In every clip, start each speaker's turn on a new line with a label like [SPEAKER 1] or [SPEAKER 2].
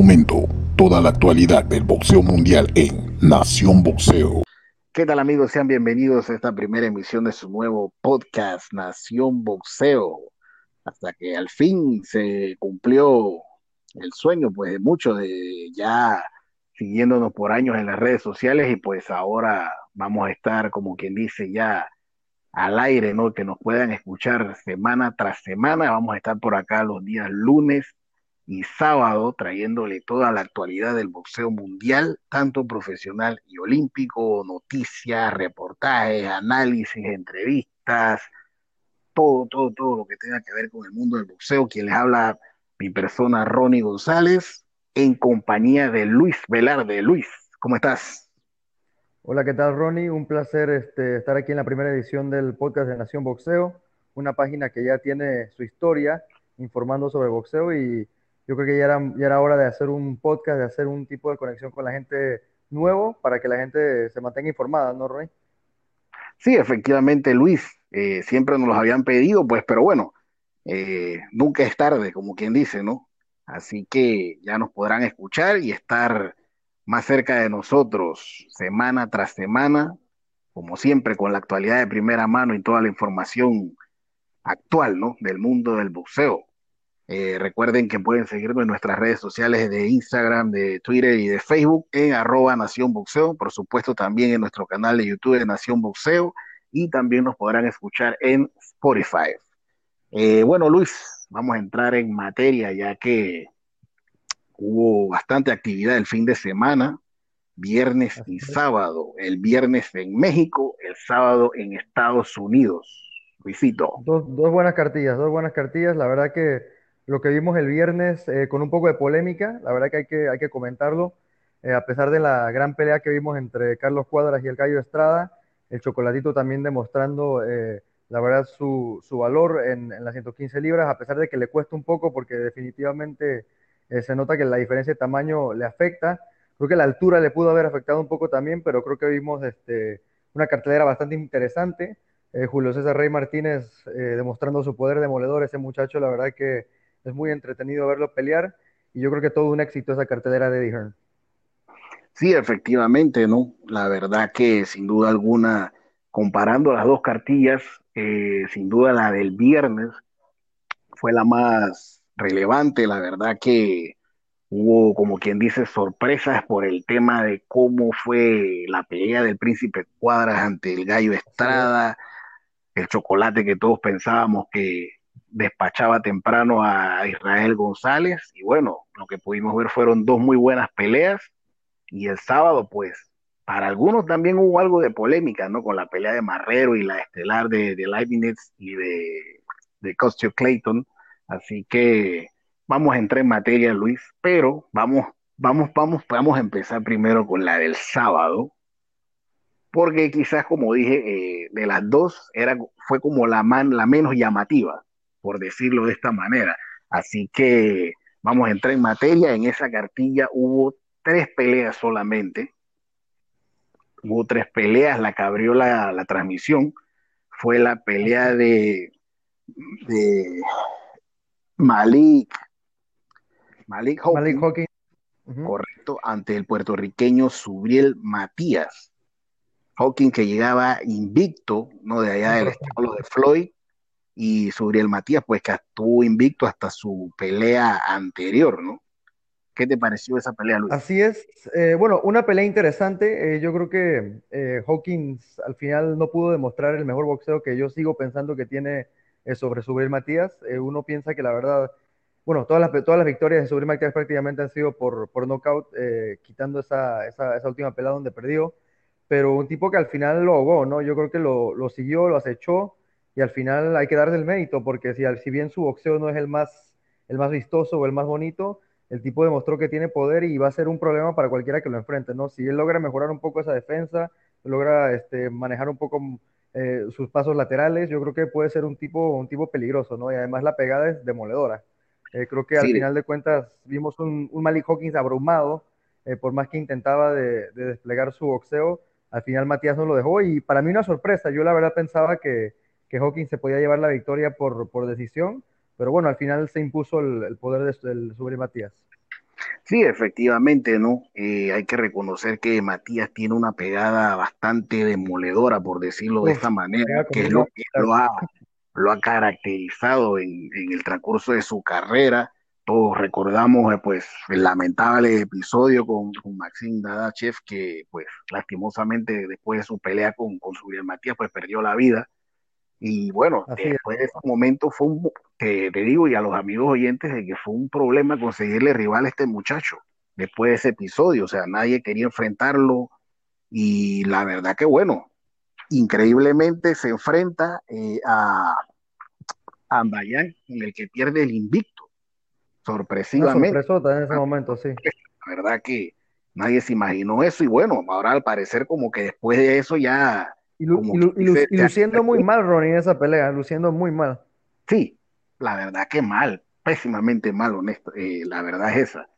[SPEAKER 1] momento toda la actualidad del boxeo mundial en Nación Boxeo.
[SPEAKER 2] ¿Qué tal amigos? Sean bienvenidos a esta primera emisión de su nuevo podcast Nación Boxeo. Hasta que al fin se cumplió el sueño pues de muchos de ya siguiéndonos por años en las redes sociales y pues ahora vamos a estar como quien dice ya al aire, ¿no? Que nos puedan escuchar semana tras semana. Vamos a estar por acá los días lunes y sábado trayéndole toda la actualidad del boxeo mundial, tanto profesional y olímpico, noticias, reportajes, análisis, entrevistas, todo, todo, todo lo que tenga que ver con el mundo del boxeo. Quien les habla, mi persona Ronnie González, en compañía de Luis Velarde. Luis, ¿cómo estás?
[SPEAKER 3] Hola, ¿qué tal Ronnie? Un placer este, estar aquí en la primera edición del podcast de Nación Boxeo, una página que ya tiene su historia informando sobre boxeo y yo creo que ya era, ya era hora de hacer un podcast, de hacer un tipo de conexión con la gente nuevo para que la gente se mantenga informada, ¿no, Roy?
[SPEAKER 2] Sí, efectivamente, Luis, eh, siempre nos los habían pedido, pues, pero bueno, eh, nunca es tarde, como quien dice, ¿no? Así que ya nos podrán escuchar y estar más cerca de nosotros semana tras semana, como siempre, con la actualidad de primera mano y toda la información actual, ¿no? Del mundo del boxeo. Eh, recuerden que pueden seguirnos en nuestras redes sociales de Instagram, de Twitter y de Facebook en arroba Nación Boxeo, por supuesto también en nuestro canal de YouTube de Nación Boxeo y también nos podrán escuchar en Spotify. Eh, bueno, Luis, vamos a entrar en materia ya que hubo bastante actividad el fin de semana, viernes y sábado. El viernes en México, el sábado en Estados Unidos. Luisito.
[SPEAKER 3] Dos, dos buenas cartillas, dos buenas cartillas. La verdad que lo que vimos el viernes eh, con un poco de polémica, la verdad que hay que, hay que comentarlo, eh, a pesar de la gran pelea que vimos entre Carlos Cuadras y el Cayo Estrada, el Chocolatito también demostrando, eh, la verdad, su, su valor en, en, las 115 libras, a pesar de que le cuesta un poco porque definitivamente se nota que la diferencia de tamaño le afecta. Creo que la altura le pudo haber afectado un poco también, pero creo que vimos este, una cartelera bastante interesante. Julio César Rey Martínez demostrando su poder demoledor, ese muchacho, la verdad que es muy entretenido verlo pelear y yo creo que todo un éxito esa cartelera de Eddie Hearn.
[SPEAKER 2] Sí, efectivamente, ¿no? La verdad que sin duda alguna, comparando las dos cartillas, eh, sin duda la del viernes fue la más relevante, la verdad que hubo, como quien dice, sorpresas por el tema de cómo fue la pelea del príncipe Cuadras ante el gallo Estrada, el chocolate que todos pensábamos que despachaba temprano a Israel González y bueno, lo que pudimos ver fueron dos muy buenas peleas y el sábado pues para algunos también hubo algo de polémica, ¿no? Con la pelea de Marrero y la estelar de, de Leibniz y de, de Costio Clayton. Así que vamos a entrar en materia, Luis, pero vamos, vamos, vamos, vamos a empezar primero con la del sábado, porque quizás, como dije, eh, de las dos era, fue como la, man, la menos llamativa por decirlo de esta manera. Así que vamos a entrar en materia. En esa cartilla hubo tres peleas solamente. Hubo tres peleas. La que abrió la, la transmisión fue la pelea de, de Malik. Malik Hawkins. Correcto, ante el puertorriqueño Subriel Matías. Hawkins que llegaba invicto, ¿no? De allá del estado de Floyd, y Suriel Matías, pues que estuvo invicto hasta su pelea anterior, ¿no? ¿Qué te pareció esa pelea, Luis?
[SPEAKER 3] Así es. Eh, bueno, una pelea interesante. Eh, yo creo que eh, Hawkins al final no pudo demostrar el mejor boxeo que yo sigo pensando que tiene sobre Suriel Matías. Uno piensa que la verdad, bueno, todas las, todas las victorias de Suriel Matías prácticamente han sido por, por knockout, quitando esa, esa, esa, última pelea donde perdió. Pero un tipo que al final lo ahogó, ¿no? Yo creo que lo, lo siguió, lo acechó y al final hay que darle el mérito, porque si, si bien su boxeo no es el más, el más vistoso o el más bonito, el tipo demostró que tiene poder y va a ser un problema para cualquiera que lo enfrente, ¿no? Si él logra mejorar un poco esa defensa, logra este, manejar un poco eh, sus pasos laterales, yo creo que puede ser un tipo, un tipo peligroso, ¿no? Y además la pegada es demoledora. Eh, creo que al sí. final de cuentas vimos un, un Malik Hawkins abrumado, eh, por más que intentaba de, de, desplegar su boxeo, al final Matías no lo dejó y para mí una sorpresa, yo la verdad pensaba que, que Hawkins se podía llevar la victoria por, por decisión, pero bueno, al final se impuso el, el poder de, del sobre Matías.
[SPEAKER 2] Sí, efectivamente, ¿no? Eh, hay que reconocer que Matías tiene una pegada bastante demoledora, por decirlo de
[SPEAKER 3] Uf,
[SPEAKER 2] esta manera, que es lo que lo ha, lo ha caracterizado en, en el transcurso de su carrera. Todos recordamos, eh, pues, el lamentable episodio con, con Maxim Dadachev, que, pues, lastimosamente, después de su pelea con, con su Matías, pues, perdió la vida y bueno,
[SPEAKER 3] así es.
[SPEAKER 2] después de ese momento fue un, te, te digo y a los amigos oyentes de que fue un problema conseguirle rival a este muchacho después de ese episodio, o sea, nadie quería enfrentarlo y la verdad que bueno, increíblemente se enfrenta eh, a, Ambayán en el que pierde el invicto, sorpresivamente,
[SPEAKER 3] sorpresota en ese momento, sí.
[SPEAKER 2] la verdad que nadie se imaginó eso y bueno, ahora al parecer como que después de eso ya,
[SPEAKER 3] Y, lu- y
[SPEAKER 2] como que
[SPEAKER 3] lu- y lu-
[SPEAKER 2] dice,
[SPEAKER 3] y
[SPEAKER 2] se
[SPEAKER 3] luciendo muy mal, Ronnie, en esa pelea, luciendo muy mal.
[SPEAKER 2] Sí, la verdad que mal, pésimamente mal, honesto. eh, la verdad es esa.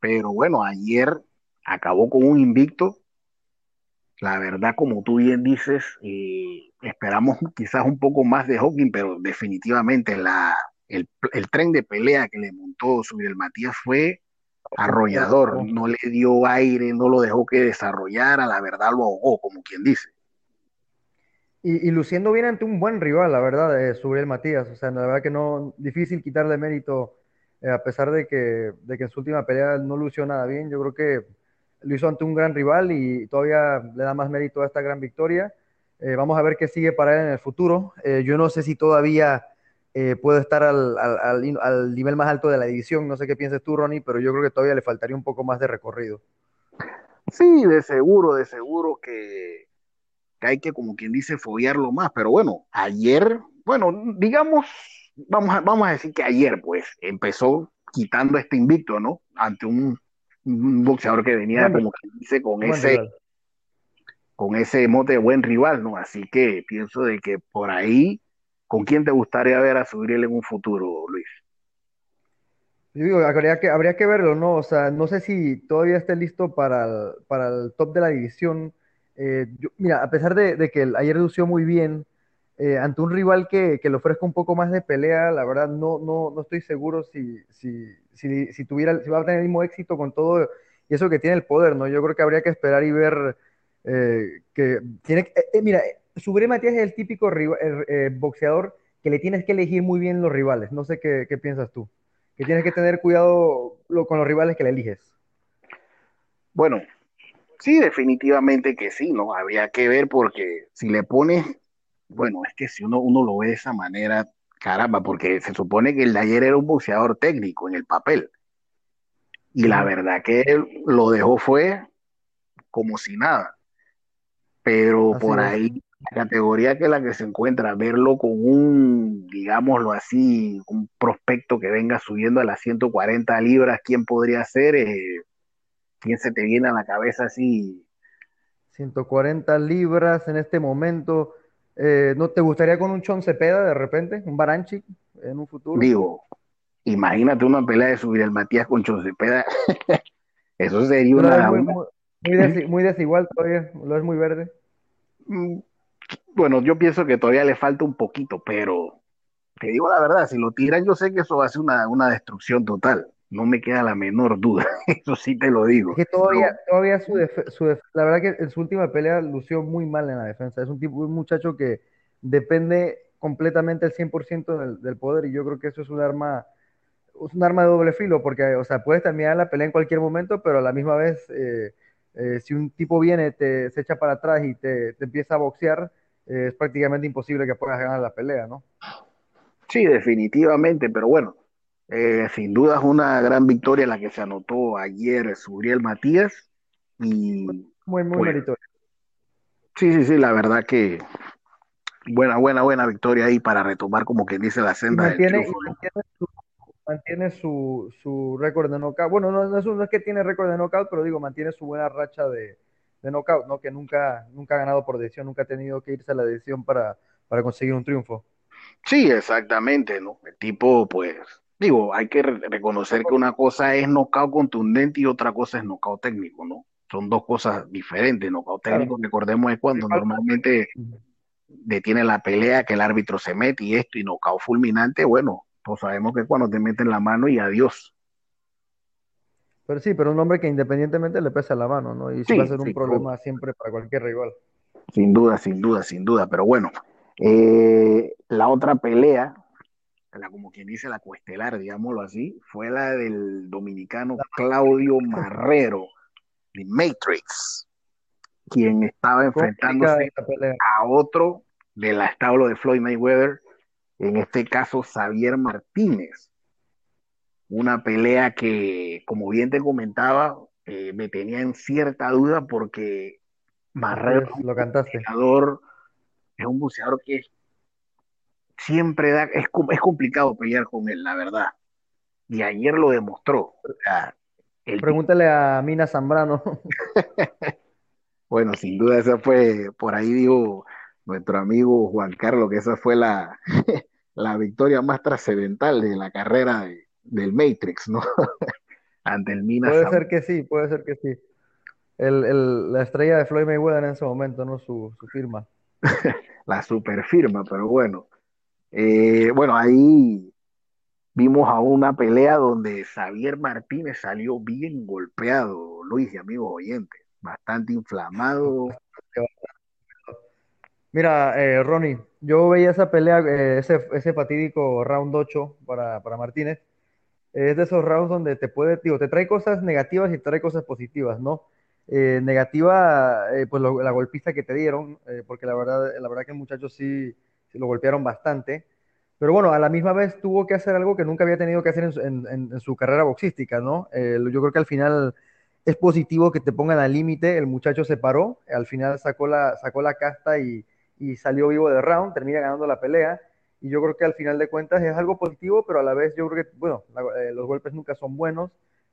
[SPEAKER 2] Pero bueno, ayer acabó con un invicto. La verdad, como tú bien dices, eh, esperamos quizás un poco más de Hawking, pero definitivamente la, el, el tren de pelea que le montó sobre el Matías fue arrollador. No le dio aire, no lo dejó que desarrollara, la verdad lo ahogó, como quien dice.
[SPEAKER 3] Y, luciendo bien ante un buen rival, la verdad, eh, Subriel Matías. O sea, la verdad que no, difícil quitarle mérito, eh, a pesar de que, de que en su última pelea no lució nada bien. Yo creo que lo hizo ante un gran rival y todavía le da más mérito a esta gran victoria. Eh, vamos a ver qué sigue para él en el futuro. Yo no sé si todavía puede estar al, al, al, al nivel más alto de la división. No sé qué piensas tú, Ronnie, pero yo creo que todavía le faltaría un poco más de recorrido.
[SPEAKER 2] Sí, de seguro, de seguro que que hay que, como quien dice, foguearlo más. Pero bueno, ayer, bueno, digamos, vamos a, vamos a decir que ayer, pues, empezó quitando este invicto, ¿no? Ante un, un boxeador que venía, como quien dice, con ese,
[SPEAKER 3] rival.
[SPEAKER 2] con ese mote de buen rival, ¿no? Así que pienso de que por ahí, ¿con quién te gustaría ver a Subriel en un futuro, Luis?
[SPEAKER 3] Yo digo, habría que, habría que verlo, ¿no? O sea, no sé si todavía esté listo para el, para el top de la división. Eh, mira, a pesar de, que ayer lució muy bien, eh, ante un rival que, le ofrezca un poco más de pelea, la verdad no, no, no estoy seguro si, si, si, si tuviera, si va a tener el mismo éxito con todo y eso que tiene el poder, ¿no? Yo creo que habría que esperar y ver eh, que tiene, mira, Subriel Matías es el típico boxeador que le tienes que elegir muy bien los rivales. No sé qué, qué piensas tú que tienes que tener cuidado con los rivales que le eliges.
[SPEAKER 2] Bueno, sí, definitivamente que sí, ¿no? Habría que ver porque si le pones, bueno, es que si uno, uno lo ve de esa manera, caramba, porque se supone que el de ayer era un boxeador técnico en el papel. Y la verdad que él lo dejó fue como si nada. Pero
[SPEAKER 3] Así
[SPEAKER 2] por
[SPEAKER 3] es.
[SPEAKER 2] ahí, la categoría que es la que se encuentra, verlo con un, digámoslo así, un prospecto que venga subiendo a las 140 libras, ¿quién podría ser? Eh, ¿quién se te viene a la cabeza así?
[SPEAKER 3] 140 libras en este momento. Eh, ¿no te gustaría con un Chon Cepeda de repente? ¿Un Baranchik en un futuro?
[SPEAKER 2] Digo, imagínate una pelea de subir el Matías con Choncepeda, eso sería
[SPEAKER 3] ¿Tú la ves
[SPEAKER 2] una,
[SPEAKER 3] muy, muy, muy, desi- muy desigual todavía? ¿Lo ves muy verde?
[SPEAKER 2] mm, bueno, yo pienso que todavía le falta un poquito, pero te digo la verdad, si lo tiran, yo sé que eso va a ser una, una destrucción total, no me queda la menor duda, eso sí te lo
[SPEAKER 3] Es
[SPEAKER 2] digo.
[SPEAKER 3] que todavía, todavía su, su la verdad que en su última pelea lució muy mal en la defensa. Es un tipo, un muchacho que depende completamente al 100% del, del poder y yo creo que eso es un arma, es un arma de doble filo porque, o sea, puedes terminar la pelea en cualquier momento, pero a la misma vez, eh, eh, si un tipo viene, te, se echa para atrás y te, te empieza a boxear, eh, es prácticamente imposible que puedas ganar la pelea, ¿no?
[SPEAKER 2] sí, definitivamente, pero bueno, eh, sin duda es una gran victoria la que se anotó ayer Suriel Matías y
[SPEAKER 3] Muy, muy
[SPEAKER 2] pues
[SPEAKER 3] meritorio.
[SPEAKER 2] sí, sí, sí, la verdad que buena, buena, buena victoria ahí para retomar como quien dice la senda
[SPEAKER 3] mantiene, mantiene su, mantiene su, su récord de knockout. Bueno, no, no es, no es que tiene récord de knockout, pero digo, mantiene su buena racha de, de knockout, ¿no? Que nunca, nunca ha ganado por decisión, nunca ha tenido que irse a la decisión para, para conseguir un triunfo.
[SPEAKER 2] Sí, exactamente, ¿no? El tipo, pues, digo, hay que re- reconocer que una cosa es knockout contundente y otra cosa es knockout técnico, ¿no? Son dos cosas diferentes. Knockout
[SPEAKER 3] Claro,
[SPEAKER 2] técnico, recordemos, es cuando normalmente detiene la pelea, que el árbitro se mete y esto, y knockout fulminante, bueno, pues sabemos que es cuando te meten la mano y adiós.
[SPEAKER 3] Pero sí, pero un hombre que independientemente le pesa la mano, ¿no? Y sí, va a ser un problema siempre para cualquier rival.
[SPEAKER 2] Sin duda, sin duda, sin duda. Pero bueno, eh, la otra pelea, la, como quien dice la cuestelar, digámoslo así, fue la del dominicano Claudio Marrero, de Matrix, quien estaba enfrentándose a otro del establo de Floyd Mayweather, en este caso Xavier Martínez. Una pelea que, como bien te comentaba, eh, me tenía en cierta duda porque Marrero
[SPEAKER 3] lo cantaste.
[SPEAKER 2] es un buceador que siempre da, es, es complicado pelear con él, la verdad. Y ayer lo demostró.
[SPEAKER 3] Pregúntale a Mina Zambrano.
[SPEAKER 2] bueno, sin duda esa fue, por ahí digo nuestro amigo Juan Carlos, que esa fue la, la victoria más trascendental de la carrera del Matrix, ¿no? Ante el Mina
[SPEAKER 3] Puede ser que sí, puede ser que sí. El, la estrella de Floyd Mayweather en ese momento, ¿no? Su, firma.
[SPEAKER 2] la super firma, pero bueno. Eh, bueno, ahí vimos a una pelea donde Xavier Martínez salió bien golpeado, Luis y amigos oyentes, bastante inflamado.
[SPEAKER 3] Mira, eh, Ronnie, yo veía esa pelea, eh, ese, ese fatídico round 8 para, para Martínez. Es de esos rounds donde te puede, digo, te trae cosas negativas y te trae cosas positivas, ¿no? Eh, negativa, pues la golpista que te dieron, porque la verdad, la verdad que el muchacho sí, lo golpearon bastante. Pero bueno, a la misma vez tuvo que hacer algo que nunca había tenido que hacer en, su carrera boxística, ¿no? yo creo que al final es positivo que te pongan al límite, el muchacho se paró, al final sacó la, sacó la casta y y salió vivo de round, termina ganando la pelea. Y yo creo que al final de cuentas es algo positivo, pero a la vez yo creo que, bueno, eh, los golpes nunca son buenos.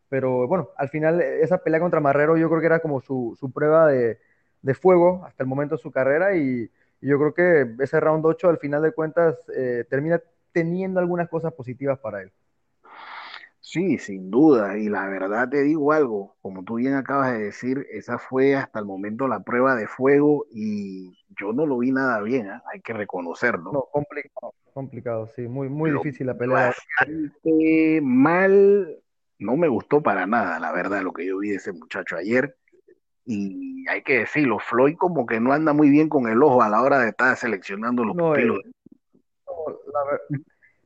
[SPEAKER 3] Pero bueno, al final esa pelea contra Marrero yo creo que era como su, su prueba de, de, fuego hasta el momento de su carrera. Y, yo creo que ese round 8 al final de cuentas eh, termina teniendo algunas cosas positivas para él.
[SPEAKER 2] Sí, sin duda. Y la verdad te digo algo, como tú bien acabas de decir, esa fue hasta el momento la prueba de fuego y yo no lo vi nada bien, ¿eh? hay que reconocerlo.
[SPEAKER 3] No, complicado, complicado, sí, muy, muy difícil la pelea.
[SPEAKER 2] Bastante mal, no me gustó para nada, la verdad, lo que yo vi de ese muchacho ayer. Y hay que decirlo, Floyd como que no anda muy bien con el ojo a la hora de estar seleccionando los no, eh,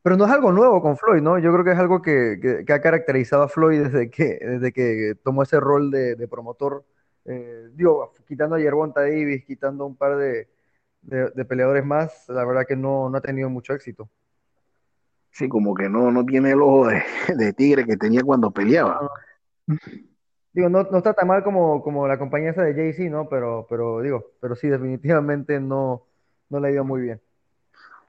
[SPEAKER 3] pero no es algo nuevo con Floyd, ¿no? Yo creo que es algo que, que, ha caracterizado a Floyd desde que, desde que tomó ese rol de, de promotor eh, digo, quitando a Yerbonta Davis, quitando un par de, de, peleadores más, la verdad que no, no, ha tenido mucho éxito.
[SPEAKER 2] Sí, como que no, no tiene el ojo de, de tigre que tenía cuando peleaba.
[SPEAKER 3] Digo, no, no, está tan mal como, como la compañía esa de Jay-Z, ¿no? Pero, pero digo, pero sí, definitivamente no, no le ha ido muy bien.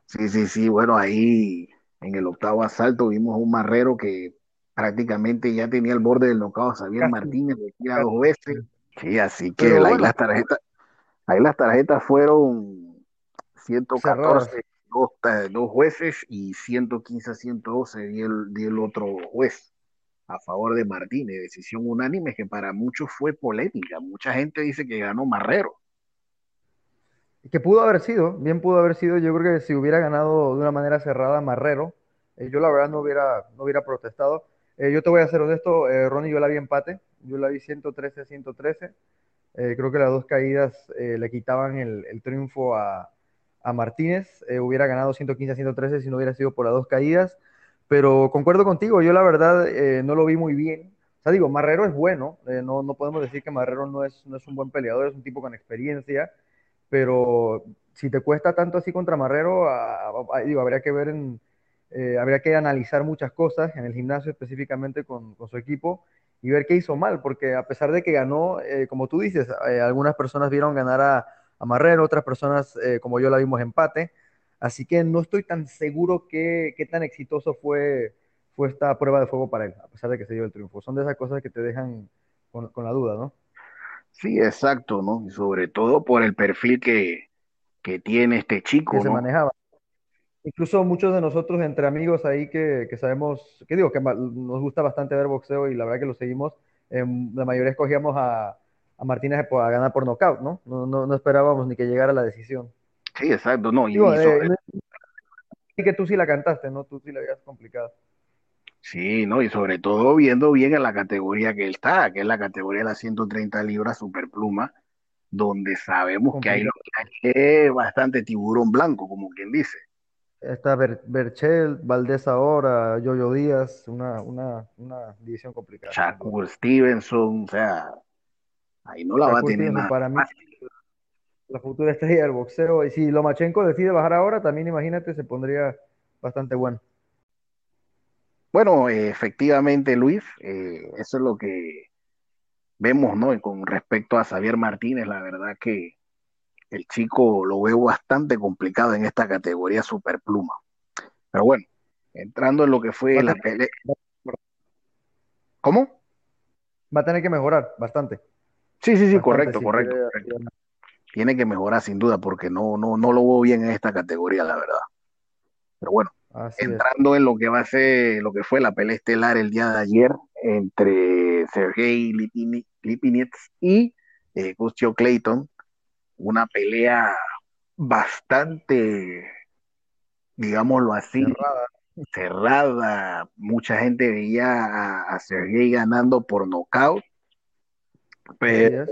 [SPEAKER 2] Sí, sí, sí, bueno, ahí en el octavo asalto vimos un marrero que prácticamente ya tenía el borde del knockout, Xavier Martínez, le tira dos veces, Sí, así que ahí, las tarjetas, ahí las tarjetas fueron 114 dos, dos, jueces y 115 a 112 dio el, dio el otro juez a favor de Martínez, decisión unánime que para muchos fue polémica. Mucha gente dice que ganó Marrero.
[SPEAKER 3] Que pudo haber sido, bien pudo haber sido. Yo creo que si hubiera ganado de una manera cerrada Marrero, eh, yo la verdad no hubiera, no hubiera protestado. Eh, yo te voy a ser honesto, eh, Ronnie, yo la vi empate. Yo la vi 113-113. Eh, creo que las dos caídas le quitaban el, triunfo a, Martínez. Eh, hubiera ganado 115-113 si no hubiera sido por las dos caídas. Pero concuerdo contigo, yo la verdad no lo vi muy bien. O sea, digo, Marrero es bueno. No, no, podemos decir que Marrero no es, no es un buen peleador, es un tipo con experiencia. Pero si te cuesta tanto así contra Marrero, digo, habría que ver en, habría que analizar muchas cosas en el gimnasio específicamente con, con, su equipo y ver qué hizo mal, porque a pesar de que ganó, eh, como tú dices, eh, algunas personas vieron ganar a, a Marrero, otras personas, eh, como yo la vimos, empate. Así que no estoy tan seguro qué, qué tan exitoso fue, fue esta prueba de fuego para él, a pesar de que se dio el triunfo. Son de esas cosas que te dejan con, con la duda, ¿no?
[SPEAKER 2] Sí, exacto, ¿no? Y sobre todo por el perfil que, que tiene este chico.
[SPEAKER 3] Que se manejaba. Incluso muchos de nosotros entre amigos ahí que, que, sabemos, que digo, que nos gusta bastante ver boxeo y la verdad que lo seguimos, eh, la mayoría escogíamos a, a Martínez a ganar por nocaut, ¿no? No, ¿no? no, esperábamos ni que llegara la decisión.
[SPEAKER 2] Sí, exacto, no. Y,
[SPEAKER 3] digo, eh, que tú sí la cantaste, ¿no? Tú sí la habías complicado.
[SPEAKER 2] Sí, ¿no? Y sobre todo viendo bien en la categoría que él está, que es la categoría de las 130 libras superpluma, donde sabemos que hay, lo que hay es bastante tiburón blanco, como quien dice.
[SPEAKER 3] Está Ber- Berchelt, Valdés ahora, Yoyo Díaz, una, una, una división complicada.
[SPEAKER 2] Shakur Stevenson, o sea, ahí no la va a tener nada
[SPEAKER 3] para mí
[SPEAKER 2] fácil.
[SPEAKER 3] La futura estrella del boxeo. Y si Lomachenko decide bajar ahora, también imagínate, se pondría bastante bueno.
[SPEAKER 2] Bueno, efectivamente, Luis, eh, eso es lo que vemos, ¿no? Y con respecto a Xavier Martínez, la verdad que el chico lo veo bastante complicado en esta categoría superpluma. Pero bueno, entrando en lo que fue la pelea. ¿Cómo?
[SPEAKER 3] va a tener que mejorar bastante,
[SPEAKER 2] Sí, sí, sí,
[SPEAKER 3] bastante
[SPEAKER 2] correcto, correcto. Tiene que mejorar sin duda porque no, no, no lo veo bien en esta categoría, la verdad. Pero bueno,
[SPEAKER 3] Así es.
[SPEAKER 2] entrando en lo que va a ser, lo que fue la pelea estelar el día de ayer entre Sergey Lipinets y eh, Custio Clayton, una pelea bastante, digámoslo así,
[SPEAKER 3] Cerrada.
[SPEAKER 2] cerrada. Mucha gente veía a, a Sergey ganando por nocaut, pero.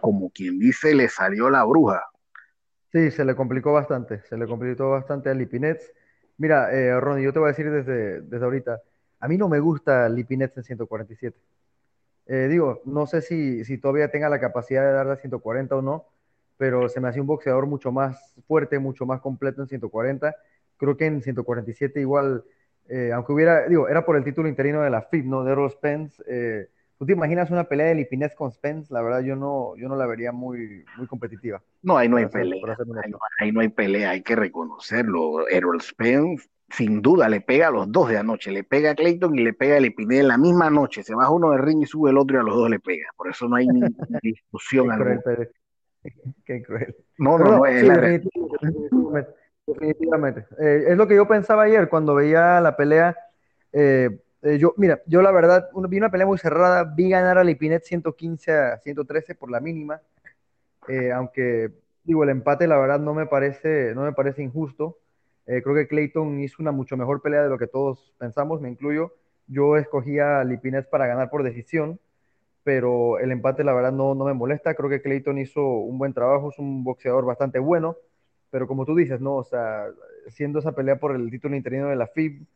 [SPEAKER 2] Como quien dice, le salió la bruja.
[SPEAKER 3] Sí, se le complicó bastante, se le complicó bastante a Lipinets. Mira, eh, Ronnie, yo te voy a decir desde, desde ahorita, a mí no me gusta Lipinets en 147. Eh, digo, no sé si, si todavía tenga la capacidad de darle a 140 o no, pero se me hacía un boxeador mucho más fuerte, mucho más completo en 140. Creo que en 147 igual, eh, aunque hubiera, digo, era por el título interino de la FIB, ¿no? De Errol Spence. eh, ¿tú te imaginas una pelea de Lipinets con Spence? La verdad yo no, yo no la vería muy, muy competitiva,
[SPEAKER 2] No, ahí no hay pelea, ahí no,
[SPEAKER 3] honesto.
[SPEAKER 2] ahí no hay pelea, hay que reconocerlo. Errol Spence, sin duda, le pega a los dos de anoche, le pega a Clayton y le pega a Lepine en la misma noche. Se baja uno del ring y sube el otro y a los dos le pega. Por eso no hay ni discusión
[SPEAKER 3] Qué
[SPEAKER 2] alguna.
[SPEAKER 3] cruel. Qué cruel.
[SPEAKER 2] No, no, no,
[SPEAKER 3] no,
[SPEAKER 2] es
[SPEAKER 3] sí,
[SPEAKER 2] la realidad.
[SPEAKER 3] definitivamente, definitivamente. definitivamente. Eh, es lo que yo pensaba ayer cuando veía la pelea. eh, eh, yo, mira, yo la verdad vi una pelea muy cerrada, vi ganar a Lipinet 115 a 113 por la mínima, eh, aunque digo, el empate la verdad no me parece, no me parece injusto. Eh, creo que Clayton hizo una mucho mejor pelea de lo que todos pensamos, me incluyo. Yo escogía a Lipinets para ganar por decisión, pero el empate la verdad no, no me molesta. Creo que Clayton hizo un buen trabajo, es un boxeador bastante bueno, pero como tú dices, ¿no? O sea, siendo esa pelea por el título interino de la FIB,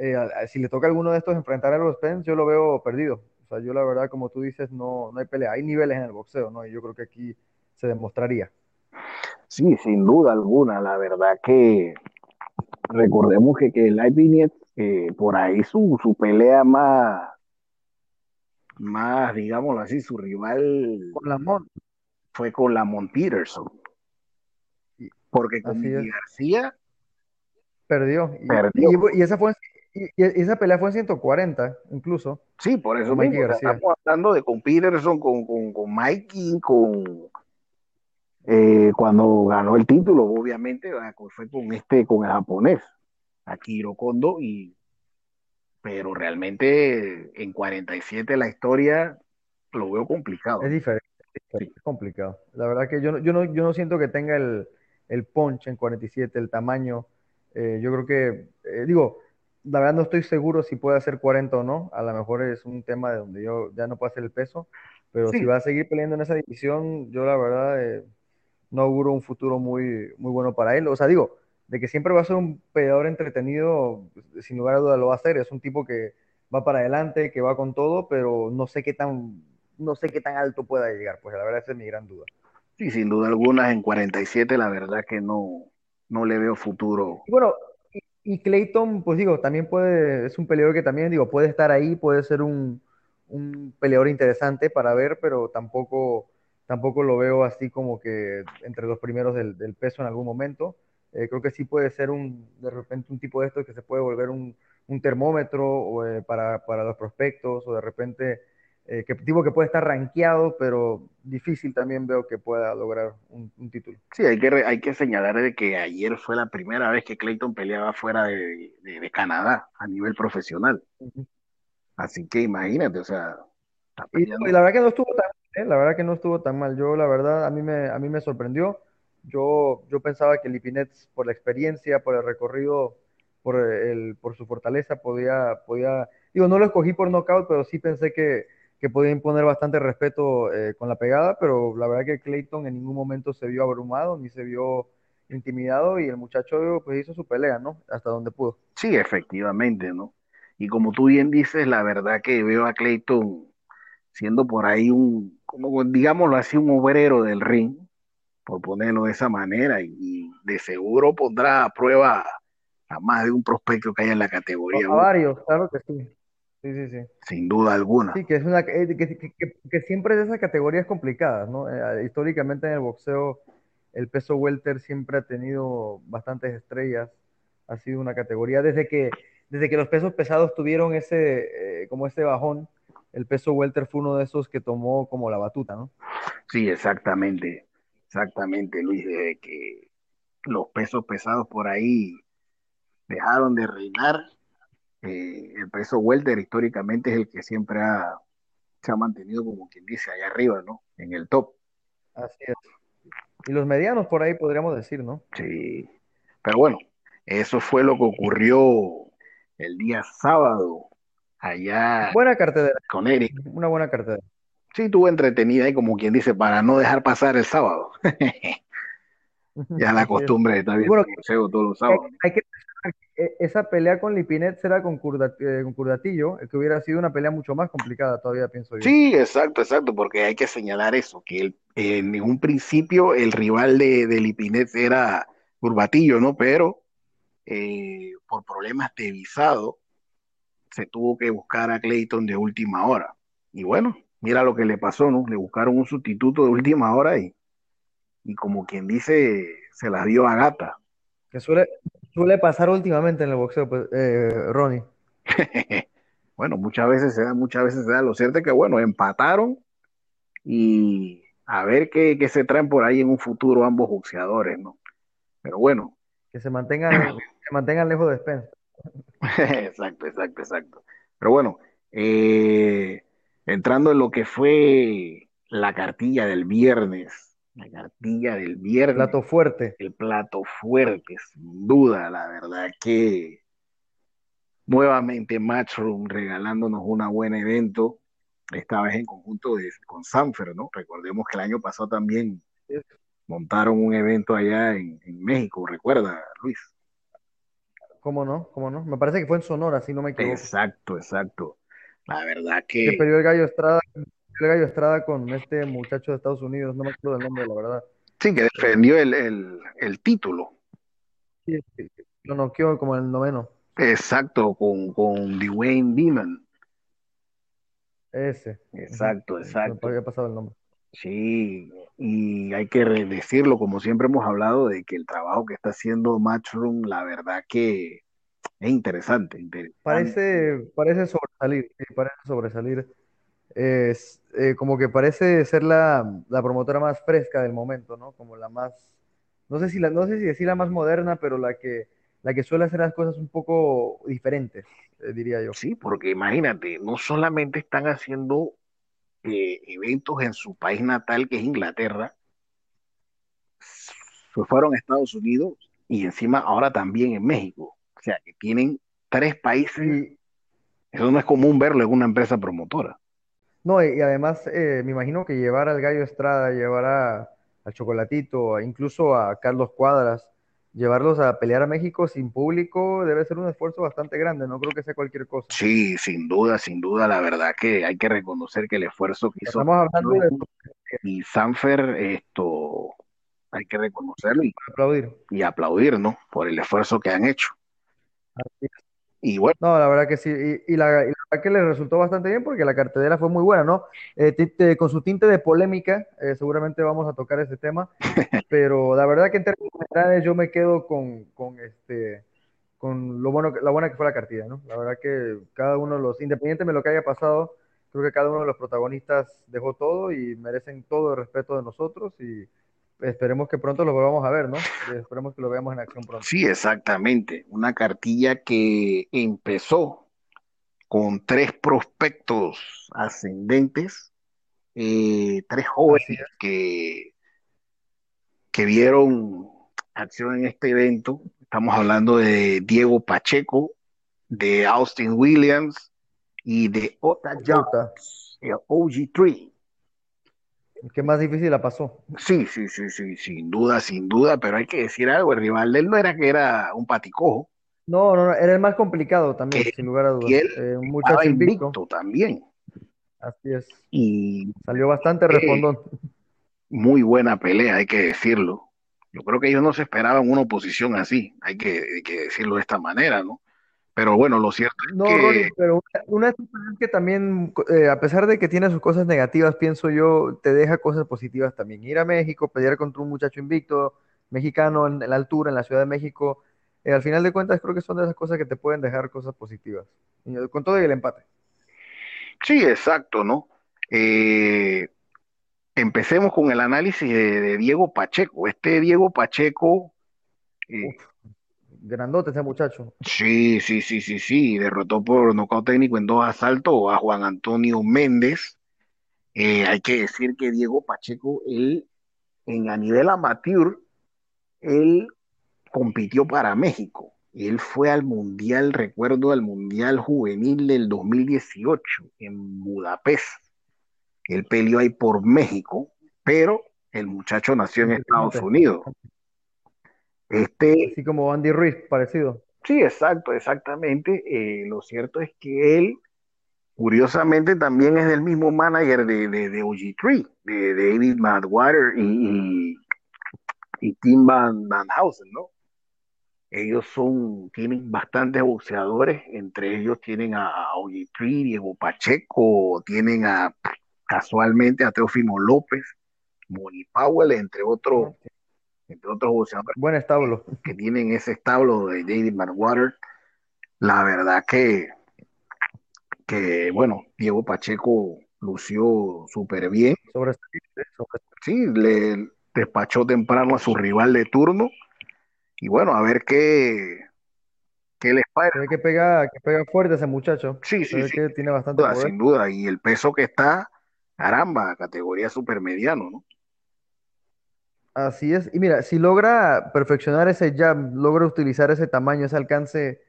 [SPEAKER 3] eh, a- a- si le toca a alguno de estos enfrentar a los Spence, yo lo veo perdido. O sea, yo la verdad, como tú dices, no, no hay pelea. Hay niveles en el boxeo, ¿no? Y yo creo que aquí se demostraría.
[SPEAKER 2] Sí, sin duda alguna, la verdad que recordemos que, que Light Vignette, eh, por ahí su, su pelea más, más, digámoslo así, su rival
[SPEAKER 3] Con la Mon,
[SPEAKER 2] fue con Lamont Peterson, porque con García
[SPEAKER 3] perdió. Y,
[SPEAKER 2] perdió.
[SPEAKER 3] y- y esa fue, y, y esa pelea fue en 140, incluso,
[SPEAKER 2] Sí, por eso mismo, estamos hablando de con Peterson, con, con, con Mikey, con eh, cuando ganó el título, obviamente, fue con este, con el japonés, Akiro Kondo, y pero realmente en 47 la historia lo veo complicado.
[SPEAKER 3] Es diferente,
[SPEAKER 2] Sí.
[SPEAKER 3] es complicado. La verdad que yo no, yo no, yo no siento que tenga el, el punch en 47, el tamaño. Eh, yo creo que, eh, digo, la verdad no estoy seguro si puede hacer 40 o no. A lo mejor es un tema de donde yo ya no puedo hacer el peso, pero si va a seguir peleando en esa división, yo la verdad eh, no auguro un futuro muy, muy bueno para él. O sea, digo, de que siempre va a ser un peleador entretenido, pues, sin lugar a duda lo va a hacer. Es un tipo que va para adelante, que va con todo, pero no sé qué tan, no sé qué tan alto pueda llegar. Pues la verdad esa es mi gran duda.
[SPEAKER 2] sí, sin duda alguna en 47 la verdad que no, no le veo futuro.
[SPEAKER 3] Y bueno, y, Clayton, pues digo, también puede, es un peleador que también, digo, puede estar ahí, puede ser un, un peleador interesante para ver, pero tampoco, tampoco lo veo así como que entre los primeros del, del peso en algún momento. Eh, creo que sí puede ser un, de repente un tipo de estos que se puede volver un, un termómetro eh, para, para los prospectos, o de repente, eh, que tipo que puede estar rankeado, pero difícil también veo que pueda lograr un, un título.
[SPEAKER 2] Sí, hay que, re- hay que señalar de que ayer fue la primera vez que Clayton peleaba fuera de, de- de Canadá a nivel profesional. Así que imagínate, o sea,
[SPEAKER 3] Y, la verdad que no estuvo tan mal, ¿eh? La verdad que no estuvo tan mal. Yo, la verdad, a mí me, a mí me sorprendió. Yo, yo pensaba que Lipinets, por la experiencia, por el recorrido, por, el, por su fortaleza podía, podía, digo, no lo escogí por knockout, pero sí pensé que, que podía imponer bastante respeto eh, con la pegada, pero la verdad que Clayton en ningún momento se vio abrumado ni se vio intimidado y el muchacho pues hizo su pelea, ¿no? Hasta donde pudo.
[SPEAKER 2] Sí, efectivamente, ¿no? Y como tú bien dices, la verdad que veo a Clayton siendo por ahí un, como digámoslo así, un obrero del ring, por ponerlo de esa manera, y, de seguro pondrá a prueba a más de un prospecto que hay en la categoría.
[SPEAKER 3] A varios, claro que sí. Sí, sí, sí.
[SPEAKER 2] Sin duda alguna.
[SPEAKER 3] Sí, que es una que, que, siempre es de esas categorías complicadas, ¿no? Eh, históricamente en el boxeo el peso welter siempre ha tenido bastantes estrellas, ha sido una categoría desde que desde que los pesos pesados tuvieron ese eh, como ese bajón, el peso welter fue uno de esos que tomó como la batuta, ¿no?
[SPEAKER 2] Sí, exactamente. Exactamente, Luis, desde que los pesos pesados por ahí dejaron de reinar, eh, el peso welter históricamente es el que siempre ha, se ha mantenido como quien dice allá arriba, ¿no? En el top.
[SPEAKER 3] Así es. Y los medianos por ahí podríamos decir, ¿no?
[SPEAKER 2] Sí. Pero bueno, eso fue lo que ocurrió el día sábado allá
[SPEAKER 3] buena cartera.
[SPEAKER 2] con Eric.
[SPEAKER 3] Una buena cartera.
[SPEAKER 2] Sí, tuvo entretenida y como quien dice, para no dejar pasar el sábado. ya la costumbre de estar viendo bueno, todos los sábados.
[SPEAKER 3] Hay, que e, esa pelea con Lipinet será con, eh, con Curdatillo, que hubiera sido una pelea mucho más complicada todavía, pienso yo.
[SPEAKER 2] Sí, exacto, exacto, porque hay que señalar eso, que en un principio el rival de, de Lipinet era Curvatillo, ¿no? Pero eh, por problemas de visado se tuvo que buscar a Clayton de última hora. Y bueno, mira lo que le pasó, ¿no? Le buscaron un sustituto de última hora y, y como quien dice, se la dio a gata.
[SPEAKER 3] Que suele, suele pasar últimamente en el boxeo, pues, eh, Ronnie.
[SPEAKER 2] bueno, muchas veces se da, muchas veces se da. Lo cierto es que, bueno, empataron y a ver qué, qué se traen por ahí en un futuro ambos boxeadores, ¿no? Pero bueno.
[SPEAKER 3] Que se mantengan, se mantengan lejos de Spencer.
[SPEAKER 2] exacto, exacto, exacto. Pero bueno, eh, entrando en lo que fue la cartilla del viernes, la cartilla del viernes.
[SPEAKER 3] Plato fuerte.
[SPEAKER 2] El plato fuerte, sin duda, la verdad que nuevamente Matchroom regalándonos un buen evento, esta vez en conjunto con Sanfer, ¿no? Recordemos que el año pasado también montaron un evento allá en, en México, ¿recuerda, Luis?
[SPEAKER 3] ¿Cómo no? ¿Cómo no? Me parece que fue en Sonora, si no me equivoco.
[SPEAKER 2] Exacto, exacto. La verdad que...
[SPEAKER 3] Que perdió el Gallo Estrada, el Gallo Estrada con este muchacho de Estados Unidos, no me acuerdo del nombre, la verdad.
[SPEAKER 2] Sí, que defendió el, el, el título.
[SPEAKER 3] Sí, lo noqueó como el noveno.
[SPEAKER 2] Exacto, con, con Dwayne Beeman.
[SPEAKER 3] Ese.
[SPEAKER 2] Exacto, exacto.
[SPEAKER 3] Me había pasado el nombre.
[SPEAKER 2] Sí, y hay que decirlo, como siempre hemos hablado, de que el trabajo que está haciendo Matchroom, la verdad que es interesante.
[SPEAKER 3] Parece, parece sobresalir, parece sobresalir. Es, eh, como que parece ser la, la, promotora más fresca del momento, ¿no? Como la más, no sé si la, no sé si decir la más moderna, pero la que, la que suele hacer las cosas un poco diferentes, eh, diría yo.
[SPEAKER 2] Sí, porque imagínate, no solamente están haciendo eh, eventos en su país natal, que es Inglaterra, se fueron a Estados Unidos y encima ahora también en México. O sea, que tienen tres países. Eso no es común verlo en una empresa promotora.
[SPEAKER 3] No, y, además eh, me imagino que llevar al Gallo Estrada, llevar a, al Chocolatito, incluso a Carlos Cuadras, llevarlos a pelear a México sin público debe ser un esfuerzo bastante grande, no creo que sea cualquier cosa.
[SPEAKER 2] Sí, sin duda, sin duda, la verdad que hay que reconocer que el esfuerzo que hizo
[SPEAKER 3] Estamos hablando de...
[SPEAKER 2] y Sanfer, esto hay que reconocerlo y
[SPEAKER 3] aplaudir.
[SPEAKER 2] Y aplaudir, ¿no? Por el esfuerzo que han hecho. Y bueno.
[SPEAKER 3] No, la verdad que sí. Y, la, verdad que le resultó bastante bien porque la cartelera fue muy buena, ¿no? Eh, con su tinte de polémica, eh, seguramente vamos a tocar ese tema. pero la verdad que en términos generales yo me quedo con, con este con lo bueno la buena que fue la cartilla, ¿no? La verdad que cada uno de los, independientemente de lo que haya pasado, creo que cada uno de los protagonistas dejó todo y merecen todo el respeto de nosotros y esperemos que pronto lo volvamos a ver, ¿no? Esperemos que lo veamos en acción pronto.
[SPEAKER 2] Sí, exactamente. Una cartilla que empezó con tres prospectos ascendentes, eh, tres jóvenes que, que vieron acción en este evento, Estamos hablando de Diego Pacheco, de Austin Williams y de Ota Jones, el OG3.
[SPEAKER 3] ¿Qué más difícil la pasó?
[SPEAKER 2] Sí, sí, sí, sí, sin duda, sin duda, pero hay que decir algo, el rival de él no era que era un paticojo.
[SPEAKER 3] No, no, no era el más complicado también, sin lugar a dudas.
[SPEAKER 2] Y él eh, un muchacho invicto. invicto. también.
[SPEAKER 3] Así es.
[SPEAKER 2] Y
[SPEAKER 3] salió bastante respondón.
[SPEAKER 2] Muy buena pelea, hay que decirlo. Yo creo que ellos no se esperaban una oposición así, hay que, hay que decirlo de esta manera, ¿no? Pero bueno, lo cierto es
[SPEAKER 3] no,
[SPEAKER 2] que...
[SPEAKER 3] Ronnie, pero una, que también, eh, a pesar de que tiene sus cosas negativas, pienso yo, te deja cosas positivas también. Ir a México, pelear contra un muchacho invicto, mexicano, en, la altura, en la Ciudad de México, eh, al final de cuentas creo que son de esas cosas que te pueden dejar cosas positivas. Con todo y el empate.
[SPEAKER 2] Sí, exacto, ¿no? Eh, empecemos con el análisis de, Diego Pacheco. Este Diego Pacheco...
[SPEAKER 3] Eh, grandote ese muchacho.
[SPEAKER 2] Sí, sí, sí, sí, sí. Derrotó por nocaut técnico en dos asaltos a Juan Antonio Méndez. Eh, hay que decir que Diego Pacheco, él, en a nivel amateur, él compitió para México. Él fue al Mundial, recuerdo, al Mundial Juvenil del 2018 en Budapest. Él peleó ahí por México, pero el muchacho nació en Estados Unidos.
[SPEAKER 3] Este, Así como Andy Ruiz, parecido.
[SPEAKER 2] Sí, exacto, exactamente. Eh, lo cierto es que él, curiosamente, también es el mismo manager de, de, OG3, de, David Madwater y, y, Tim Van, Van Housen, ¿no? Ellos son, tienen bastantes boxeadores, entre ellos tienen a OG3, Diego Pacheco, tienen a casualmente a Teofimo López, Moni Powell, entre otros, entre otros boxeadores.
[SPEAKER 3] Buen establo.
[SPEAKER 2] Que tienen ese establo de David Marwater. La verdad que, que, bueno, Diego Pacheco lució súper bien.
[SPEAKER 3] Sobre,
[SPEAKER 2] Sí, le despachó temprano a su rival de turno. Y bueno, a ver qué, qué les parece.
[SPEAKER 3] que pega, que pega fuerte ese muchacho.
[SPEAKER 2] Sí, sí, sí.
[SPEAKER 3] Que tiene bastante
[SPEAKER 2] sin duda, sin duda. Y el peso que está caramba, categoría supermediano, ¿no?
[SPEAKER 3] Así es. Y mira, si logra perfeccionar ese jab, logra utilizar ese tamaño, ese alcance